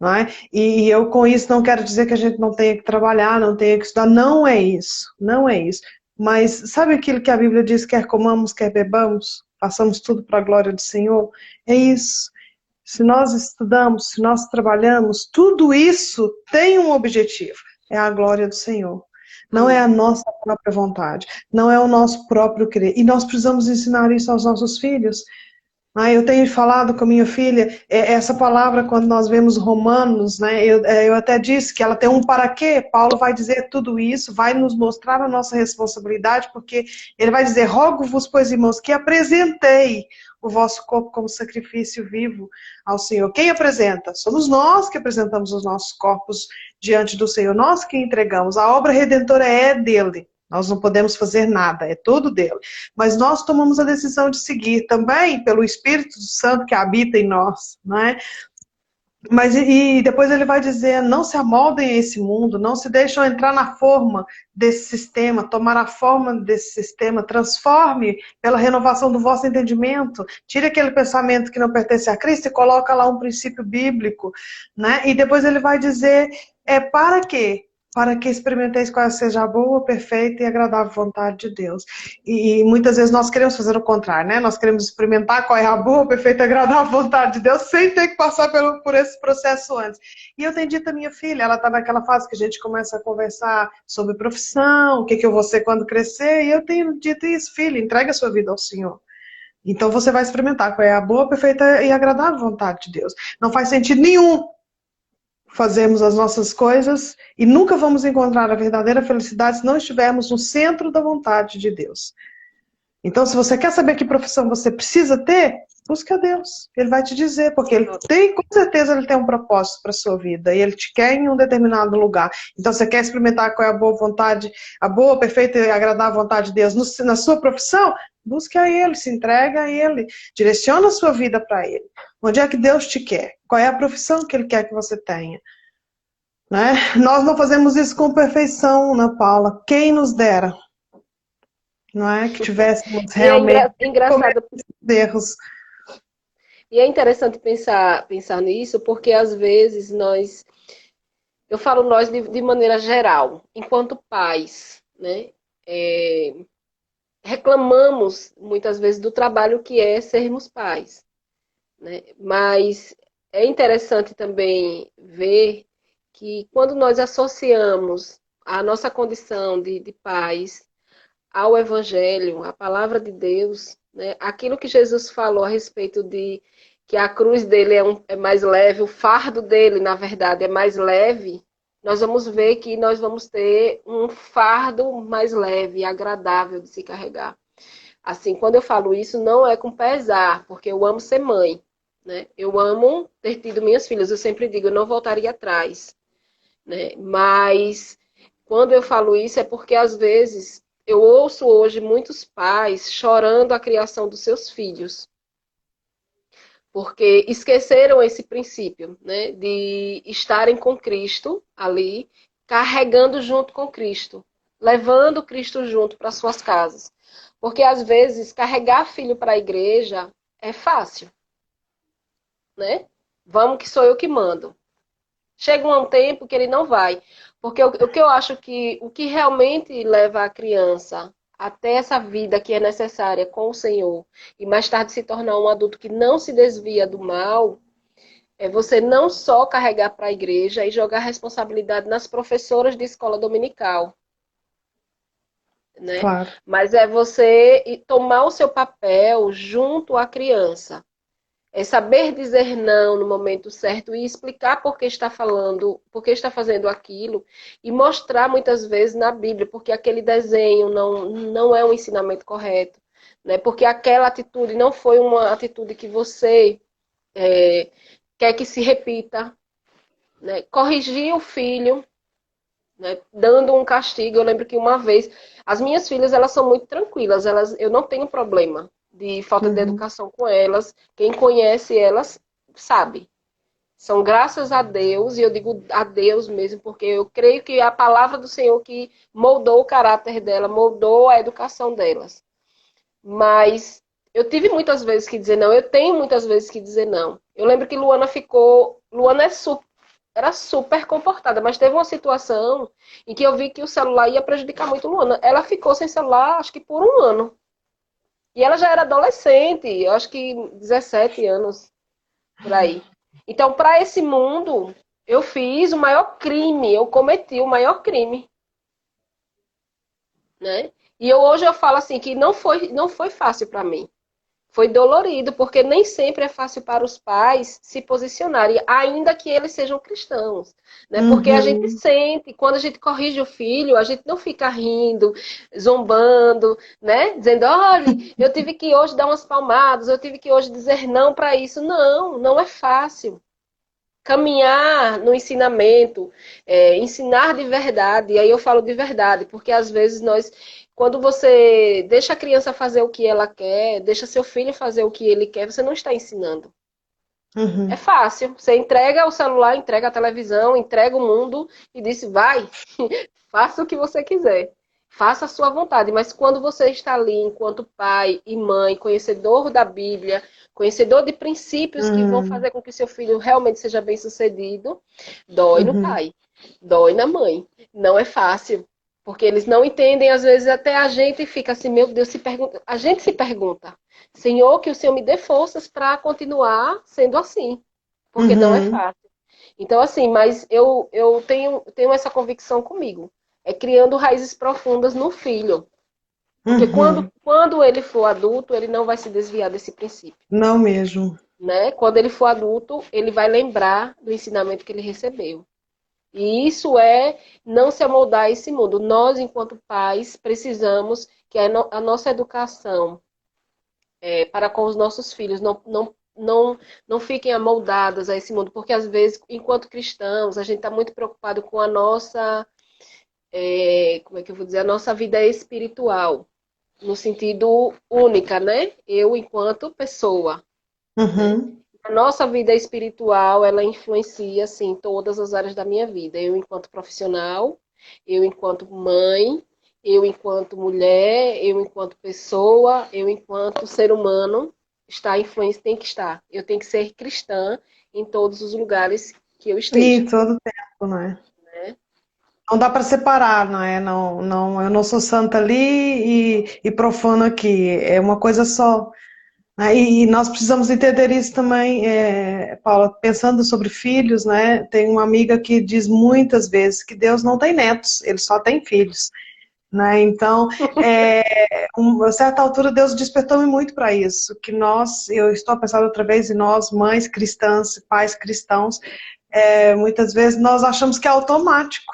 B: Não é? E eu com isso não quero dizer que a gente não tenha que trabalhar, não tenha que estudar, não é isso, não é isso. Mas sabe aquilo que a Bíblia diz, quer comamos, quer bebamos, façamos tudo para a glória do Senhor? É isso. Se nós estudamos, se nós trabalhamos, tudo isso tem um objetivo, é a glória do Senhor. Não é a nossa própria vontade, não é o nosso próprio querer. E nós precisamos ensinar isso aos nossos filhos. Ah, eu tenho falado com a minha filha, é, essa palavra, quando nós vemos Romanos, né, eu, é, eu até disse que ela tem um para quê. Paulo vai dizer tudo isso, vai nos mostrar a nossa responsabilidade, porque ele vai dizer: Rogo-vos, pois, irmãos, que apresentei o vosso corpo como sacrifício vivo ao Senhor. Quem apresenta? Somos nós que apresentamos os nossos corpos diante do Senhor, nós que entregamos. A obra redentora é dele. Nós não podemos fazer nada, é tudo dele. Mas nós tomamos a decisão de seguir também pelo Espírito Santo que habita em nós, não é? Mas e depois ele vai dizer: não se amoldem a esse mundo, não se deixam entrar na forma desse sistema, tomar a forma desse sistema, transforme pela renovação do vosso entendimento, tire aquele pensamento que não pertence a Cristo e coloca lá um princípio bíblico, né? E depois ele vai dizer: é para quê? Para que experimenteis qual seja a boa, perfeita e agradável vontade de Deus. E, e, muitas vezes nós queremos fazer o contrário, né? Nós queremos experimentar qual é a boa, perfeita e agradável vontade de Deus sem ter que passar pelo, por esse processo antes. E eu tenho dito a minha filha, ela está naquela fase que a gente começa a conversar sobre profissão, o que, que eu vou ser quando crescer, e eu tenho dito isso, filha, entregue a sua vida ao Senhor. Então você vai experimentar qual é a boa, perfeita e agradável vontade de Deus. Não faz sentido nenhum fazemos as nossas coisas e nunca vamos encontrar a verdadeira felicidade se não estivermos no centro da vontade de Deus. Então, se você quer saber que profissão você precisa ter, busque a Deus. Ele vai te dizer, porque ele tem, com certeza, ele tem um propósito para sua vida e ele te quer em um determinado lugar. Então, você quer experimentar qual é a boa vontade, a boa, perfeita e agradável vontade de Deus no, na sua profissão? Busque a Ele, se entrega a Ele, direciona a sua vida para Ele. Onde é que Deus te quer? Qual é a profissão que Ele quer que você tenha? Né? Nós não fazemos isso com perfeição, Ana Paula. Quem nos dera? Não é que tivéssemos realmente
A: é engraçado
B: erros.
A: E é interessante pensar, pensar nisso, porque às vezes nós, eu falo nós de, de maneira geral, enquanto pais, né? É, reclamamos muitas vezes do trabalho que é sermos pais. Né? Mas é interessante também ver que quando nós associamos a nossa condição de, de pais ao Evangelho, à palavra de Deus, né? aquilo que Jesus falou a respeito de que a cruz dele é, um, é mais leve, o fardo dele, na verdade, é mais leve, nós vamos ver que nós vamos ter um fardo mais leve agradável de se carregar. Assim, quando eu falo isso, não é com pesar, porque eu amo ser mãe. Né? Eu amo ter tido minhas filhas. Eu sempre digo, eu não voltaria atrás. Né? Mas quando eu falo isso é porque às vezes eu ouço hoje muitos pais chorando a criação dos seus filhos. Porque esqueceram esse princípio, né, de estarem com Cristo ali, carregando junto com Cristo, levando Cristo junto para suas casas. Porque às vezes carregar filho para a igreja é fácil. Né? Vamos que sou eu que mando. Chega um tempo que ele não vai. Porque o, o que eu acho que o que realmente leva a criança até essa vida que é necessária com o Senhor e mais tarde se tornar um adulto que não se desvia do mal, é você não só carregar para a igreja e jogar responsabilidade nas professoras de escola dominical. Né? Claro. Mas é você tomar o seu papel junto à criança é saber dizer não no momento certo e explicar por que está falando, por que está fazendo aquilo e mostrar muitas vezes na Bíblia porque aquele desenho não, não é um ensinamento correto, né? Porque aquela atitude não foi uma atitude que você é, quer que se repita, né? Corrigir o filho, né? Dando um castigo. Eu lembro que uma vez as minhas filhas elas são muito tranquilas, elas eu não tenho problema de falta uhum. de educação com elas. Quem conhece elas sabe. São graças a Deus, e eu digo a Deus mesmo, porque eu creio que é a palavra do Senhor que moldou o caráter dela, moldou a educação delas. Mas eu tive muitas vezes que dizer não, eu tenho muitas vezes que dizer não. Eu lembro que Luana ficou. Luana é super, era super comportada, mas teve uma situação em que eu vi que o celular ia prejudicar muito Luana. Ela ficou sem celular, acho que por um ano. E ela já era adolescente, eu acho que 17 anos por aí. Então, para esse mundo, eu fiz o maior crime, eu cometi o maior crime. Né? E eu, hoje eu falo assim que não foi, não foi fácil para mim foi dolorido, porque nem sempre é fácil para os pais se posicionarem, ainda que eles sejam cristãos. Né? Porque uhum. a gente sente, quando a gente corrige o filho, a gente não fica rindo, zombando, né? Dizendo, olha, [LAUGHS] eu tive que hoje dar umas palmadas, eu tive que hoje dizer não para isso. Não, não é fácil caminhar no ensinamento, é, ensinar de verdade. E aí eu falo de verdade, porque às vezes nós quando você deixa a criança fazer o que ela quer, deixa seu filho fazer o que ele quer, você não está ensinando. Uhum. É fácil. Você entrega o celular, entrega a televisão, entrega o mundo e diz: vai, [LAUGHS] faça o que você quiser. Faça a sua vontade. Mas quando você está ali, enquanto pai e mãe, conhecedor da Bíblia, conhecedor de princípios uhum. que vão uhum. fazer com que seu filho realmente seja bem sucedido, dói uhum. no pai, dói na mãe. Não é fácil. Porque eles não entendem, às vezes até a gente fica assim, meu Deus, se pergunta, a gente se pergunta, Senhor, que o Senhor me dê forças para continuar sendo assim, porque uhum. não é uhum. fácil. Então, assim, mas eu, eu tenho, tenho essa convicção comigo, é criando raízes profundas no filho. Porque uhum. quando, quando ele for adulto, ele não vai se desviar desse princípio.
B: Não mesmo.
A: Né? Quando ele for adulto, ele vai lembrar do ensinamento que ele recebeu. E isso é não se amoldar a esse mundo. Nós, enquanto pais, precisamos que a, nossa educação é, para com os nossos filhos não, não, não, não fiquem amoldadas a esse mundo, porque às vezes, enquanto cristãos, a gente está muito preocupado com a nossa, é, como é que eu vou dizer, a nossa vida espiritual, no sentido única, né? Eu enquanto pessoa. Uhum a nossa vida espiritual, ela influencia, assim, todas as áreas da minha vida. Eu, enquanto profissional, eu, enquanto mãe, eu, enquanto mulher, eu, enquanto pessoa, eu, enquanto ser humano, está influência, tem que estar. Eu tenho que ser cristã em todos os lugares que eu esteja.
B: Em todo tempo, não é? Né? Não dá para separar, não é? Não, não, eu não sou santa ali e, e profano aqui. É uma coisa só. Né? E nós precisamos entender isso também, é, Paula, pensando sobre filhos, né? Tem uma amiga que diz muitas vezes que Deus não tem netos, ele só tem filhos. Né? Então, [LAUGHS] é, um, a certa altura, Deus despertou-me muito para isso, que nós, eu estou a pensar outra vez em nós, mães cristãs, pais cristãos, é, muitas vezes nós achamos que é automático.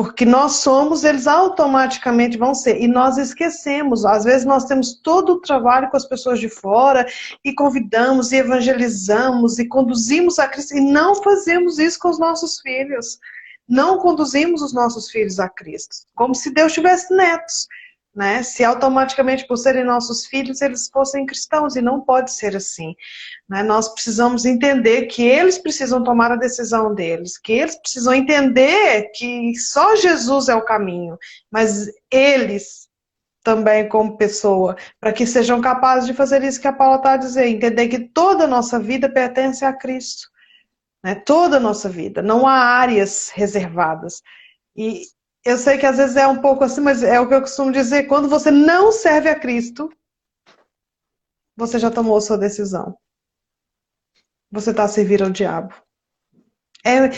B: Porque nós somos, eles automaticamente vão ser. E nós esquecemos. Às vezes nós temos todo o trabalho com as pessoas de fora e convidamos e evangelizamos e conduzimos a Cristo. E não fazemos isso com os nossos filhos. Não conduzimos os nossos filhos a Cristo. Como se Deus tivesse netos né? Se automaticamente, por serem nossos filhos, eles fossem cristãos, e não pode ser assim. Né? Nós precisamos entender que eles precisam tomar a decisão deles, que eles precisam entender que só Jesus é o caminho, mas eles também como pessoa, para que sejam capazes de fazer isso que a Paula está a dizer, entender que toda a nossa vida pertence a Cristo. Né? Toda a nossa vida, não há áreas reservadas. E, eu sei que às vezes é um pouco assim, mas é o que eu costumo dizer: quando você não serve a Cristo, você já tomou sua decisão. Você está a servir ao diabo. É,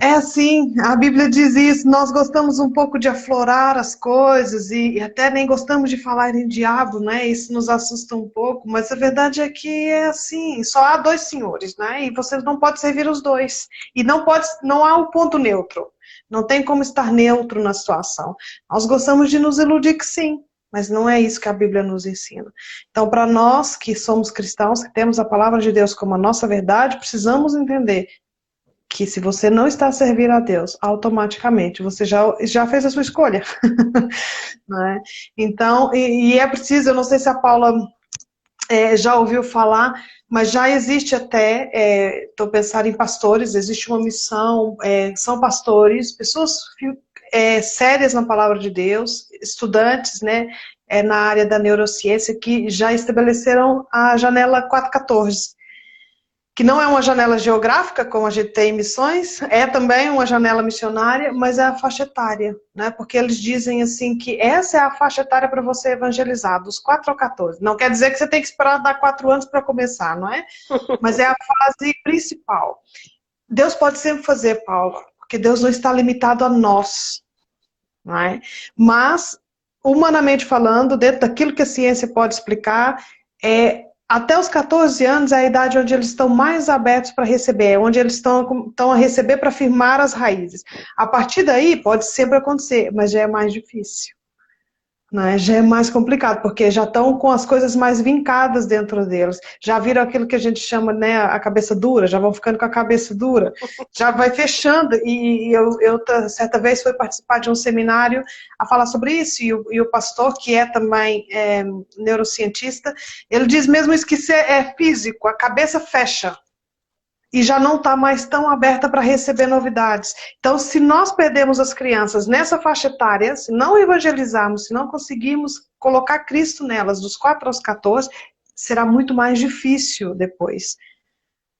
B: é assim, a Bíblia diz isso, nós gostamos um pouco de aflorar as coisas e, e, até nem gostamos de falar em diabo, né? Isso nos assusta um pouco, mas a verdade é que é assim, só há dois senhores, né? E você não pode servir os dois. E não pode, não há um ponto neutro. Não tem como estar neutro na situação. Nós gostamos de nos iludir que sim, mas não é isso que a Bíblia nos ensina. Então, para nós que somos cristãos, que temos a palavra de Deus como a nossa verdade, precisamos entender que se você não está a servir a Deus, automaticamente você já, já fez a sua escolha. [LAUGHS] é? Então, e, e, é preciso, eu não sei se a Paula é, já ouviu falar, mas já existe até, estou é, pensando em pastores, existe uma missão, é, são pastores, pessoas é, sérias na palavra de Deus, estudantes, né, é, na área da neurociência, que já estabeleceram a janela 414, que não é uma janela geográfica, como a gente tem em missões, é também uma janela missionária, mas é a faixa etária, né? Porque eles dizem assim que essa é a faixa etária para você evangelizar, dos 4 ao 14. Não quer dizer que você tem que esperar dar 4 anos para começar, não é? [LAUGHS] Mas é a fase principal. Deus pode sempre fazer, Paulo, porque Deus não está limitado a nós, não é? Mas, humanamente falando, dentro daquilo que a ciência pode explicar, é até os 14 anos é a idade onde eles estão mais abertos para receber, onde eles estão, estão a receber para firmar as raízes. A partir daí, pode sempre acontecer, mas já é mais difícil né, já é mais complicado, porque já estão com as coisas mais vincadas dentro deles. Já viram aquilo que a gente chama né, a cabeça dura, já vão ficando com a cabeça dura, já vai fechando. E eu, eu certa vez fui participar de um seminário a falar sobre isso, e o, e o pastor, que é também é, neurocientista, ele diz mesmo isso que isso é, é físico, a cabeça fecha e já não está mais tão aberta para receber novidades. Então, se nós perdemos as crianças nessa faixa etária, se não evangelizarmos, se não conseguirmos colocar Cristo nelas, dos 4 aos 14, será muito mais difícil depois.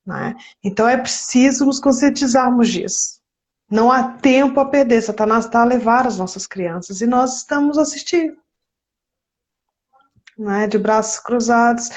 B: Né? Então, é preciso nos conscientizarmos disso. Não há tempo a perder. Satanás está a levar as nossas crianças e nós estamos assistindo. Né, de braços cruzados,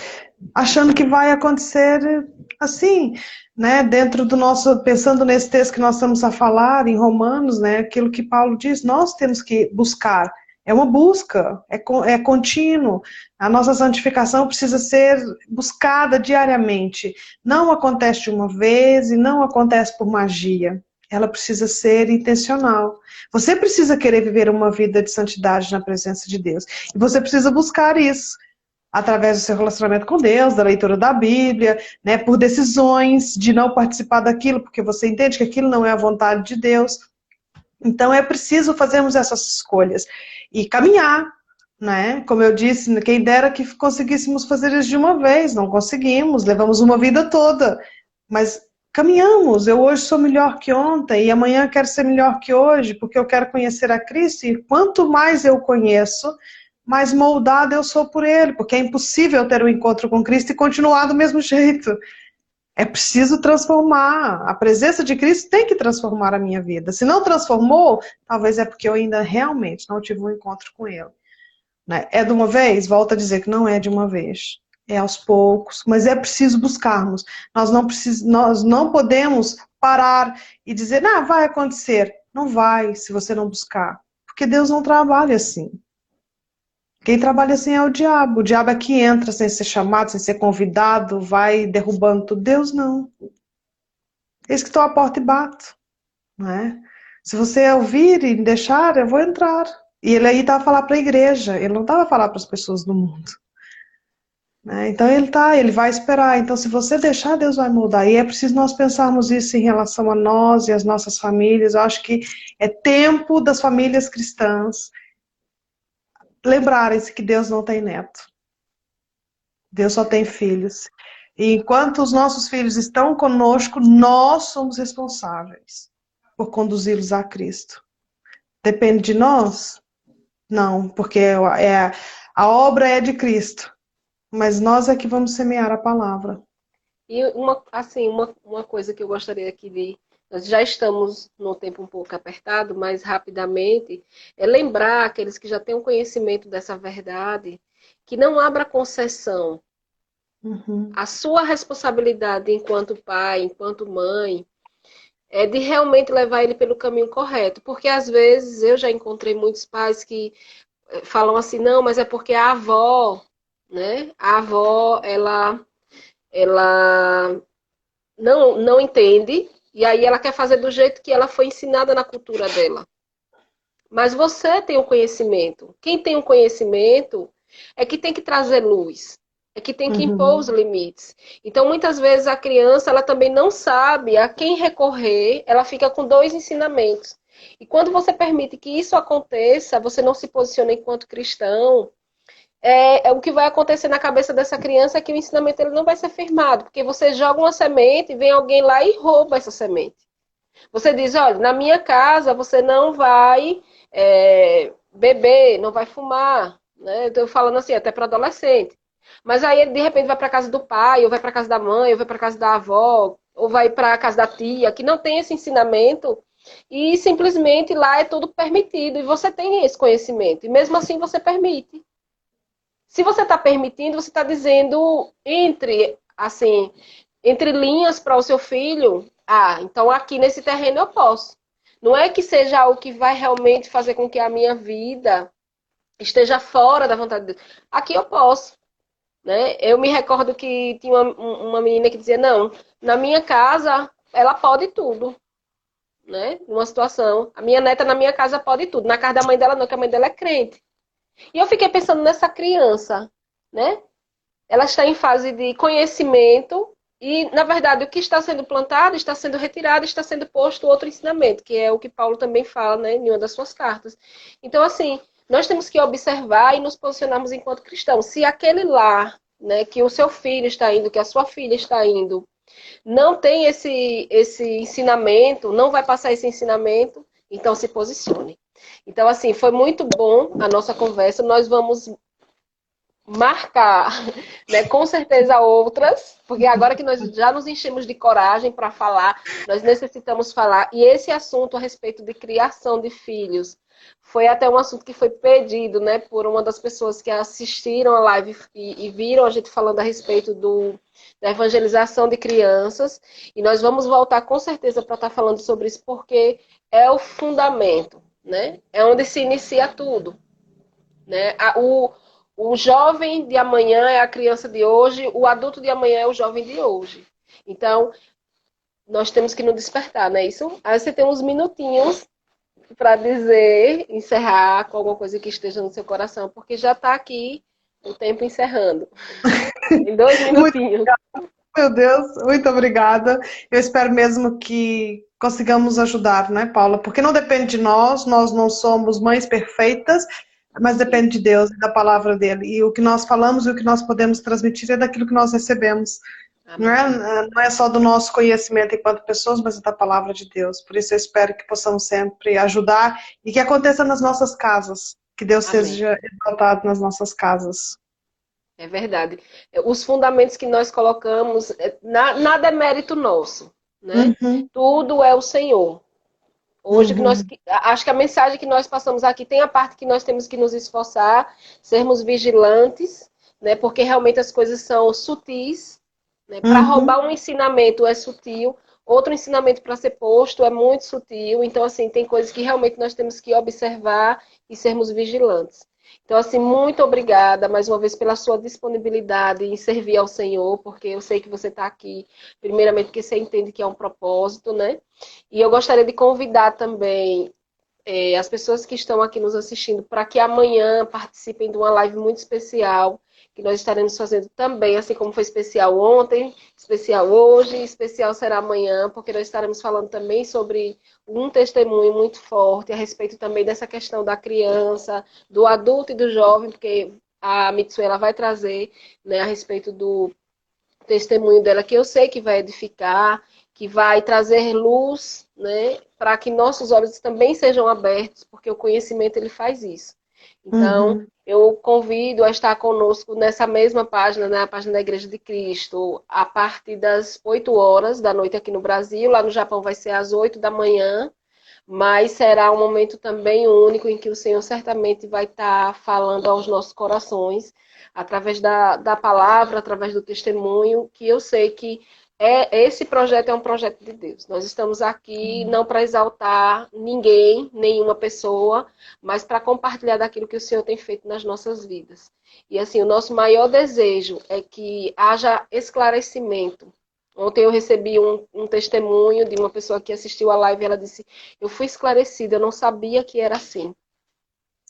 B: achando que vai acontecer assim, né, dentro do nosso, pensando nesse texto que nós estamos a falar, em Romanos, né, aquilo que Paulo diz, nós temos que buscar, é uma busca, é, é contínuo, a nossa santificação precisa ser buscada diariamente, não acontece de uma vez e não acontece por magia, ela precisa ser intencional. Você precisa querer viver uma vida de santidade na presença de Deus, e você precisa buscar isso, através do seu relacionamento com Deus, da leitura da Bíblia, né, por decisões de não participar daquilo, porque você entende que aquilo não é a vontade de Deus. Então é preciso fazermos essas escolhas e caminhar, né? Como eu disse, quem dera que conseguíssemos fazer isso de uma vez, não conseguimos, levamos uma vida toda, mas caminhamos. Eu hoje sou melhor que ontem e amanhã quero ser melhor que hoje, porque eu quero conhecer a Cristo e quanto mais eu conheço, mais moldada eu sou por ele, porque é impossível ter um encontro com Cristo e continuar do mesmo [LAUGHS] jeito. É preciso transformar. A presença de Cristo tem que transformar a minha vida. Se não transformou, talvez é porque eu ainda realmente não tive um encontro com Ele. Né? É de uma vez? Volto a dizer que não é de uma vez. É aos poucos, mas é preciso buscarmos. Nós não, precis... Nós não podemos parar e dizer, ah, vai acontecer. Não vai se você não buscar. Porque Deus não trabalha assim. Quem trabalha assim é o diabo. O diabo é que entra sem ser chamado, sem ser convidado, vai derrubando tudo. Deus não. Eis que estou à porta e bato. Não é? Se você ouvir e deixar, eu vou entrar. E ele aí estava a falar para a igreja, ele não estava a falar para as pessoas do mundo. Né? Então ele tá, ele vai esperar. Então, se você deixar, Deus vai mudar. E é preciso nós pensarmos isso em relação a nós e as nossas famílias. Eu acho que é tempo das famílias cristãs lembrarem-se que Deus não tem neto. Deus só tem filhos. E enquanto os nossos filhos estão conosco, nós somos responsáveis por conduzi-los a Cristo. Depende de nós? Não, porque é, a obra é de Cristo. Mas nós é que vamos semear a palavra.
A: E uma, assim, uma, uma coisa que eu gostaria aqui de. Nós já estamos no tempo um pouco apertado, mas rapidamente, é lembrar aqueles que já têm um conhecimento dessa verdade, que não abra concessão. Uhum. A sua responsabilidade enquanto pai, enquanto mãe, é de realmente levar ele pelo caminho correto. Porque às vezes eu já encontrei muitos pais que eh, falam assim, não, mas é porque a avó né? A avó, ela, ela não, não entende e aí ela quer fazer do jeito que ela foi ensinada na cultura dela. Mas você tem o conhecimento. Quem tem o conhecimento é que tem que trazer luz, é que tem que uhum. impor os limites. Então, muitas vezes a criança ela também não sabe a quem recorrer, ela fica com dois ensinamentos. E quando você permite que isso aconteça, você não se posiciona enquanto cristão, é, é, o que vai acontecer na cabeça dessa criança é que o ensinamento ele não vai ser firmado, porque você joga uma semente, vem alguém lá e rouba essa semente. Você diz, olha, na minha casa você não vai é, beber, não vai fumar, né? Estou falando assim até para adolescente. Mas aí ele de repente vai para casa do pai, ou vai para casa da mãe, ou vai para casa da avó, ou vai para casa da tia, que não tem esse ensinamento e simplesmente lá é tudo permitido e você tem esse conhecimento e mesmo assim você permite. Se você está permitindo, você está dizendo entre, assim, entre linhas para o seu filho, ah, então aqui nesse terreno eu posso. Não é que seja algo que vai realmente fazer com que a minha vida esteja fora da vontade de Deus. Aqui eu posso. Né? Eu me recordo que tinha uma, uma menina que dizia, não, na minha casa ela pode tudo. Né? Numa situação. A minha neta na minha casa pode tudo. Na casa da mãe dela não, que a mãe dela é crente. E eu fiquei pensando nessa criança, né? Ela está em fase de conhecimento e, na verdade, o que está sendo plantado está sendo retirado, está sendo posto outro ensinamento, que é o que Paulo também fala né, em uma das suas cartas. Então, assim, nós temos que observar e nos posicionarmos enquanto cristãos. Se aquele lar né, que o seu filho está indo, que a sua filha está indo, não tem esse, esse ensinamento, não vai passar esse ensinamento, então se posicione. Então, assim, foi muito bom a nossa conversa. Nós vamos marcar, [LAUGHS] né, com certeza outras, porque agora que nós já nos enchemos de coragem para falar, nós necessitamos falar. E esse assunto a respeito de criação de filhos foi até um assunto que foi pedido, né, por uma das pessoas que assistiram a live e, e viram a gente falando a respeito do, da evangelização de crianças. E nós vamos voltar com certeza para estar falando sobre isso, porque é o fundamento né? É onde se inicia tudo, né? O, o jovem de amanhã é a criança de hoje, o adulto de amanhã é o jovem de hoje. Então, nós temos que nos despertar, não é isso? Aí você tem uns minutinhos para dizer, encerrar com alguma coisa que esteja no seu coração, porque já está aqui o tempo encerrando. [LAUGHS] em dois minutinhos.
B: Meu Deus, muito obrigada. Eu espero mesmo que consigamos ajudar, né, Paula? Porque não depende de nós, nós não somos mães perfeitas, mas depende de Deus e da palavra dele. E o que nós falamos e o que nós podemos transmitir é daquilo que nós recebemos. Não é, não é só do nosso conhecimento enquanto pessoas, mas é da palavra de Deus. Por isso eu espero que possamos sempre ajudar e que aconteça nas nossas casas. Que Deus Amém. seja exaltado nas nossas casas.
A: É verdade. Os fundamentos que nós colocamos, é, nada é mérito nosso, né? Uhum. Tudo é o Senhor. Hoje uhum. que nós, acho que a mensagem que nós passamos aqui tem a parte que nós temos que nos esforçar, sermos vigilantes, né? Porque realmente as coisas são sutis. Né? Para uhum. roubar um ensinamento é sutil, outro ensinamento para ser posto é muito sutil. Então, assim, tem coisas que realmente nós temos que observar e sermos vigilantes. Então, assim, muito obrigada mais uma vez pela sua disponibilidade em servir ao Senhor, porque eu sei que você está aqui, primeiramente, porque você entende que é um propósito, né? E eu gostaria de convidar também é, as pessoas que estão aqui nos assistindo para que amanhã participem de uma live muito especial que nós estaremos fazendo também, assim como foi especial ontem, especial hoje, especial será amanhã, porque nós estaremos falando também sobre um testemunho muito forte a respeito também dessa questão da criança, do adulto e do jovem, porque a Mitsuela vai trazer né, a respeito do testemunho dela, que eu sei que vai edificar, que vai trazer luz, né, para que nossos olhos também sejam abertos, porque o conhecimento ele faz isso. Então, uhum. Eu convido a estar conosco nessa mesma página, na né, página da Igreja de Cristo, a partir das 8 horas da noite aqui no Brasil. Lá no Japão vai ser às 8 da manhã, mas será um momento também único em que o Senhor certamente vai estar falando aos nossos corações, através da, da palavra, através do testemunho, que eu sei que é, esse projeto é um projeto de Deus. Nós estamos aqui uhum. não para exaltar ninguém, nenhuma pessoa, mas para compartilhar daquilo que o Senhor tem feito nas nossas vidas. E assim, o nosso maior desejo é que haja esclarecimento. Ontem eu recebi um, um testemunho de uma pessoa que assistiu a live e ela disse: Eu fui esclarecida, eu não sabia que era assim.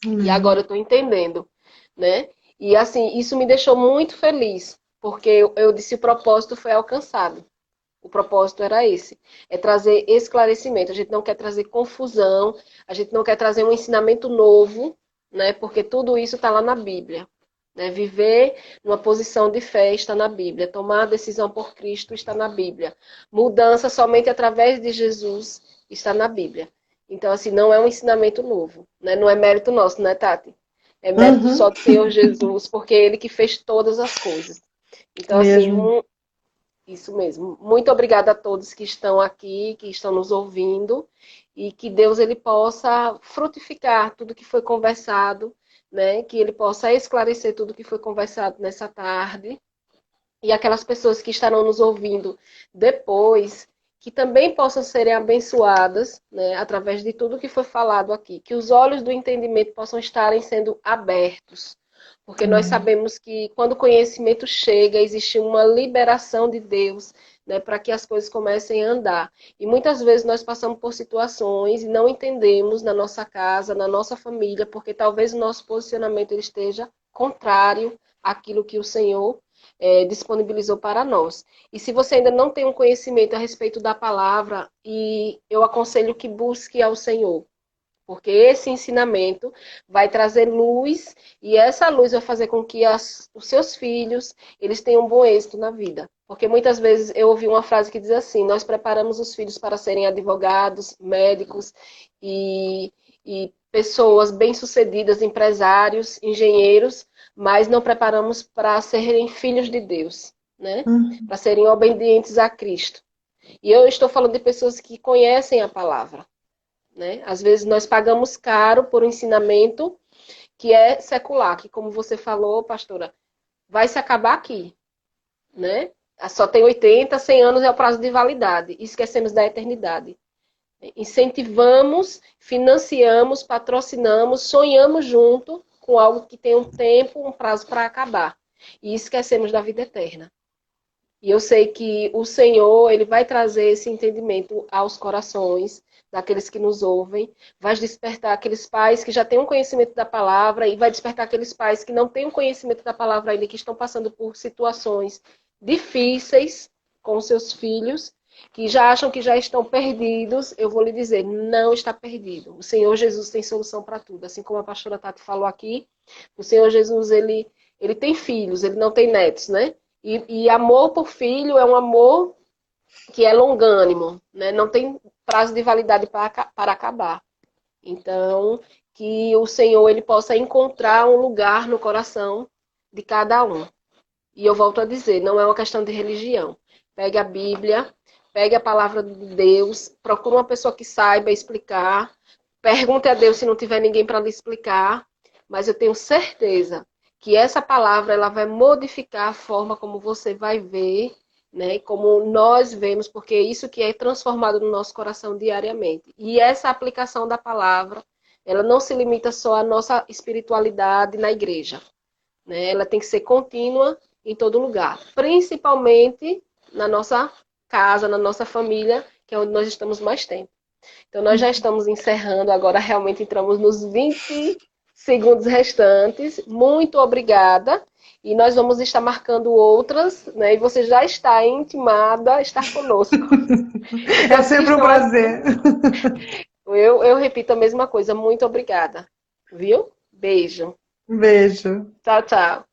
A: Uhum. E agora eu estou entendendo, né? E assim, isso me deixou muito feliz, porque eu, eu disse o propósito foi alcançado. O propósito era esse, é trazer esclarecimento. A gente não quer trazer confusão, a gente não quer trazer um ensinamento novo, né? Porque tudo isso está lá na Bíblia. Né? Viver numa posição de fé está na Bíblia. Tomar a decisão por Cristo está na Bíblia. Mudança somente através de Jesus está na Bíblia. Então, assim, não é um ensinamento novo. Né? Não é mérito nosso, né, Tati? É mérito uhum. só do Senhor Jesus, porque é Ele que fez todas as coisas. Então, assim, mesmo. assim, isso mesmo. Muito obrigada a todos que estão aqui, que estão nos ouvindo, e que Deus ele possa frutificar tudo que foi conversado, né? Que ele possa esclarecer tudo que foi conversado nessa tarde. E aquelas pessoas que estarão nos ouvindo depois, que também possam serem abençoadas, né, através de tudo que foi falado aqui, que os olhos do entendimento possam estarem sendo abertos porque nós uhum. sabemos que quando o conhecimento chega, existe uma liberação de Deus né, para que as coisas comecem a andar. E muitas vezes nós passamos por situações e não entendemos na nossa casa, na nossa família, porque talvez o nosso posicionamento ele esteja contrário àquilo que o Senhor é, disponibilizou para nós. E se você ainda não tem um conhecimento a respeito da palavra, e eu aconselho que busque ao Senhor porque esse ensinamento vai trazer luz e essa luz vai fazer com que as, os seus filhos eles tenham um bom êxito na vida. Porque muitas vezes eu ouvi uma frase que diz assim: nós preparamos os filhos para serem advogados, médicos e, e pessoas bem-sucedidas, empresários, engenheiros, mas não preparamos para serem filhos de Deus, né? Uhum. Para serem obedientes a Cristo. E eu estou falando de pessoas que conhecem a palavra né? Às vezes nós pagamos caro por um ensinamento que é secular, que como você falou, pastora, vai se acabar aqui, né? Só tem 80, 100 anos é o prazo de validade. Esquecemos da eternidade. Incentivamos, financiamos, patrocinamos, sonhamos junto com algo que tem um tempo, um prazo para acabar. E esquecemos da vida eterna. E eu sei que o Senhor, ele vai trazer esse entendimento aos corações daqueles que nos ouvem, vai despertar aqueles pais que já têm um conhecimento da palavra e vai despertar aqueles pais que não têm um conhecimento da palavra ainda, que estão passando por situações difíceis com seus filhos, que já acham que já estão perdidos. Eu vou lhe dizer, não está perdido. O Senhor Jesus tem solução para tudo. Assim como a pastora Tati falou aqui, o Senhor Jesus, ele, ele tem filhos, ele não tem netos, né? E, e amor por filho é um amor que é longânimo, né? não tem prazo de validade para, para acabar. Então, que o Senhor ele possa encontrar um lugar no coração de cada um. E eu volto a dizer, não é uma questão de religião. Pegue a Bíblia, pegue a palavra de Deus, procure uma pessoa que saiba explicar, pergunte a Deus se não tiver ninguém para lhe explicar, mas eu tenho certeza que essa palavra ela vai modificar a forma como você vai ver né? Como nós vemos, porque é isso que é transformado no nosso coração diariamente. E essa aplicação da palavra, ela não se limita só à nossa espiritualidade na igreja. Né? Ela tem que ser contínua em todo lugar, principalmente na nossa casa, na nossa família, que é onde nós estamos mais tempo. Então, nós já estamos encerrando, agora realmente entramos nos 20 segundos restantes. Muito obrigada. E nós vamos estar marcando outras, né? E você já está intimada a estar conosco. [LAUGHS]
B: é sempre um prazer.
A: Eu, eu repito a mesma coisa. Muito obrigada. Viu? Beijo.
B: Beijo.
A: Tchau, tchau.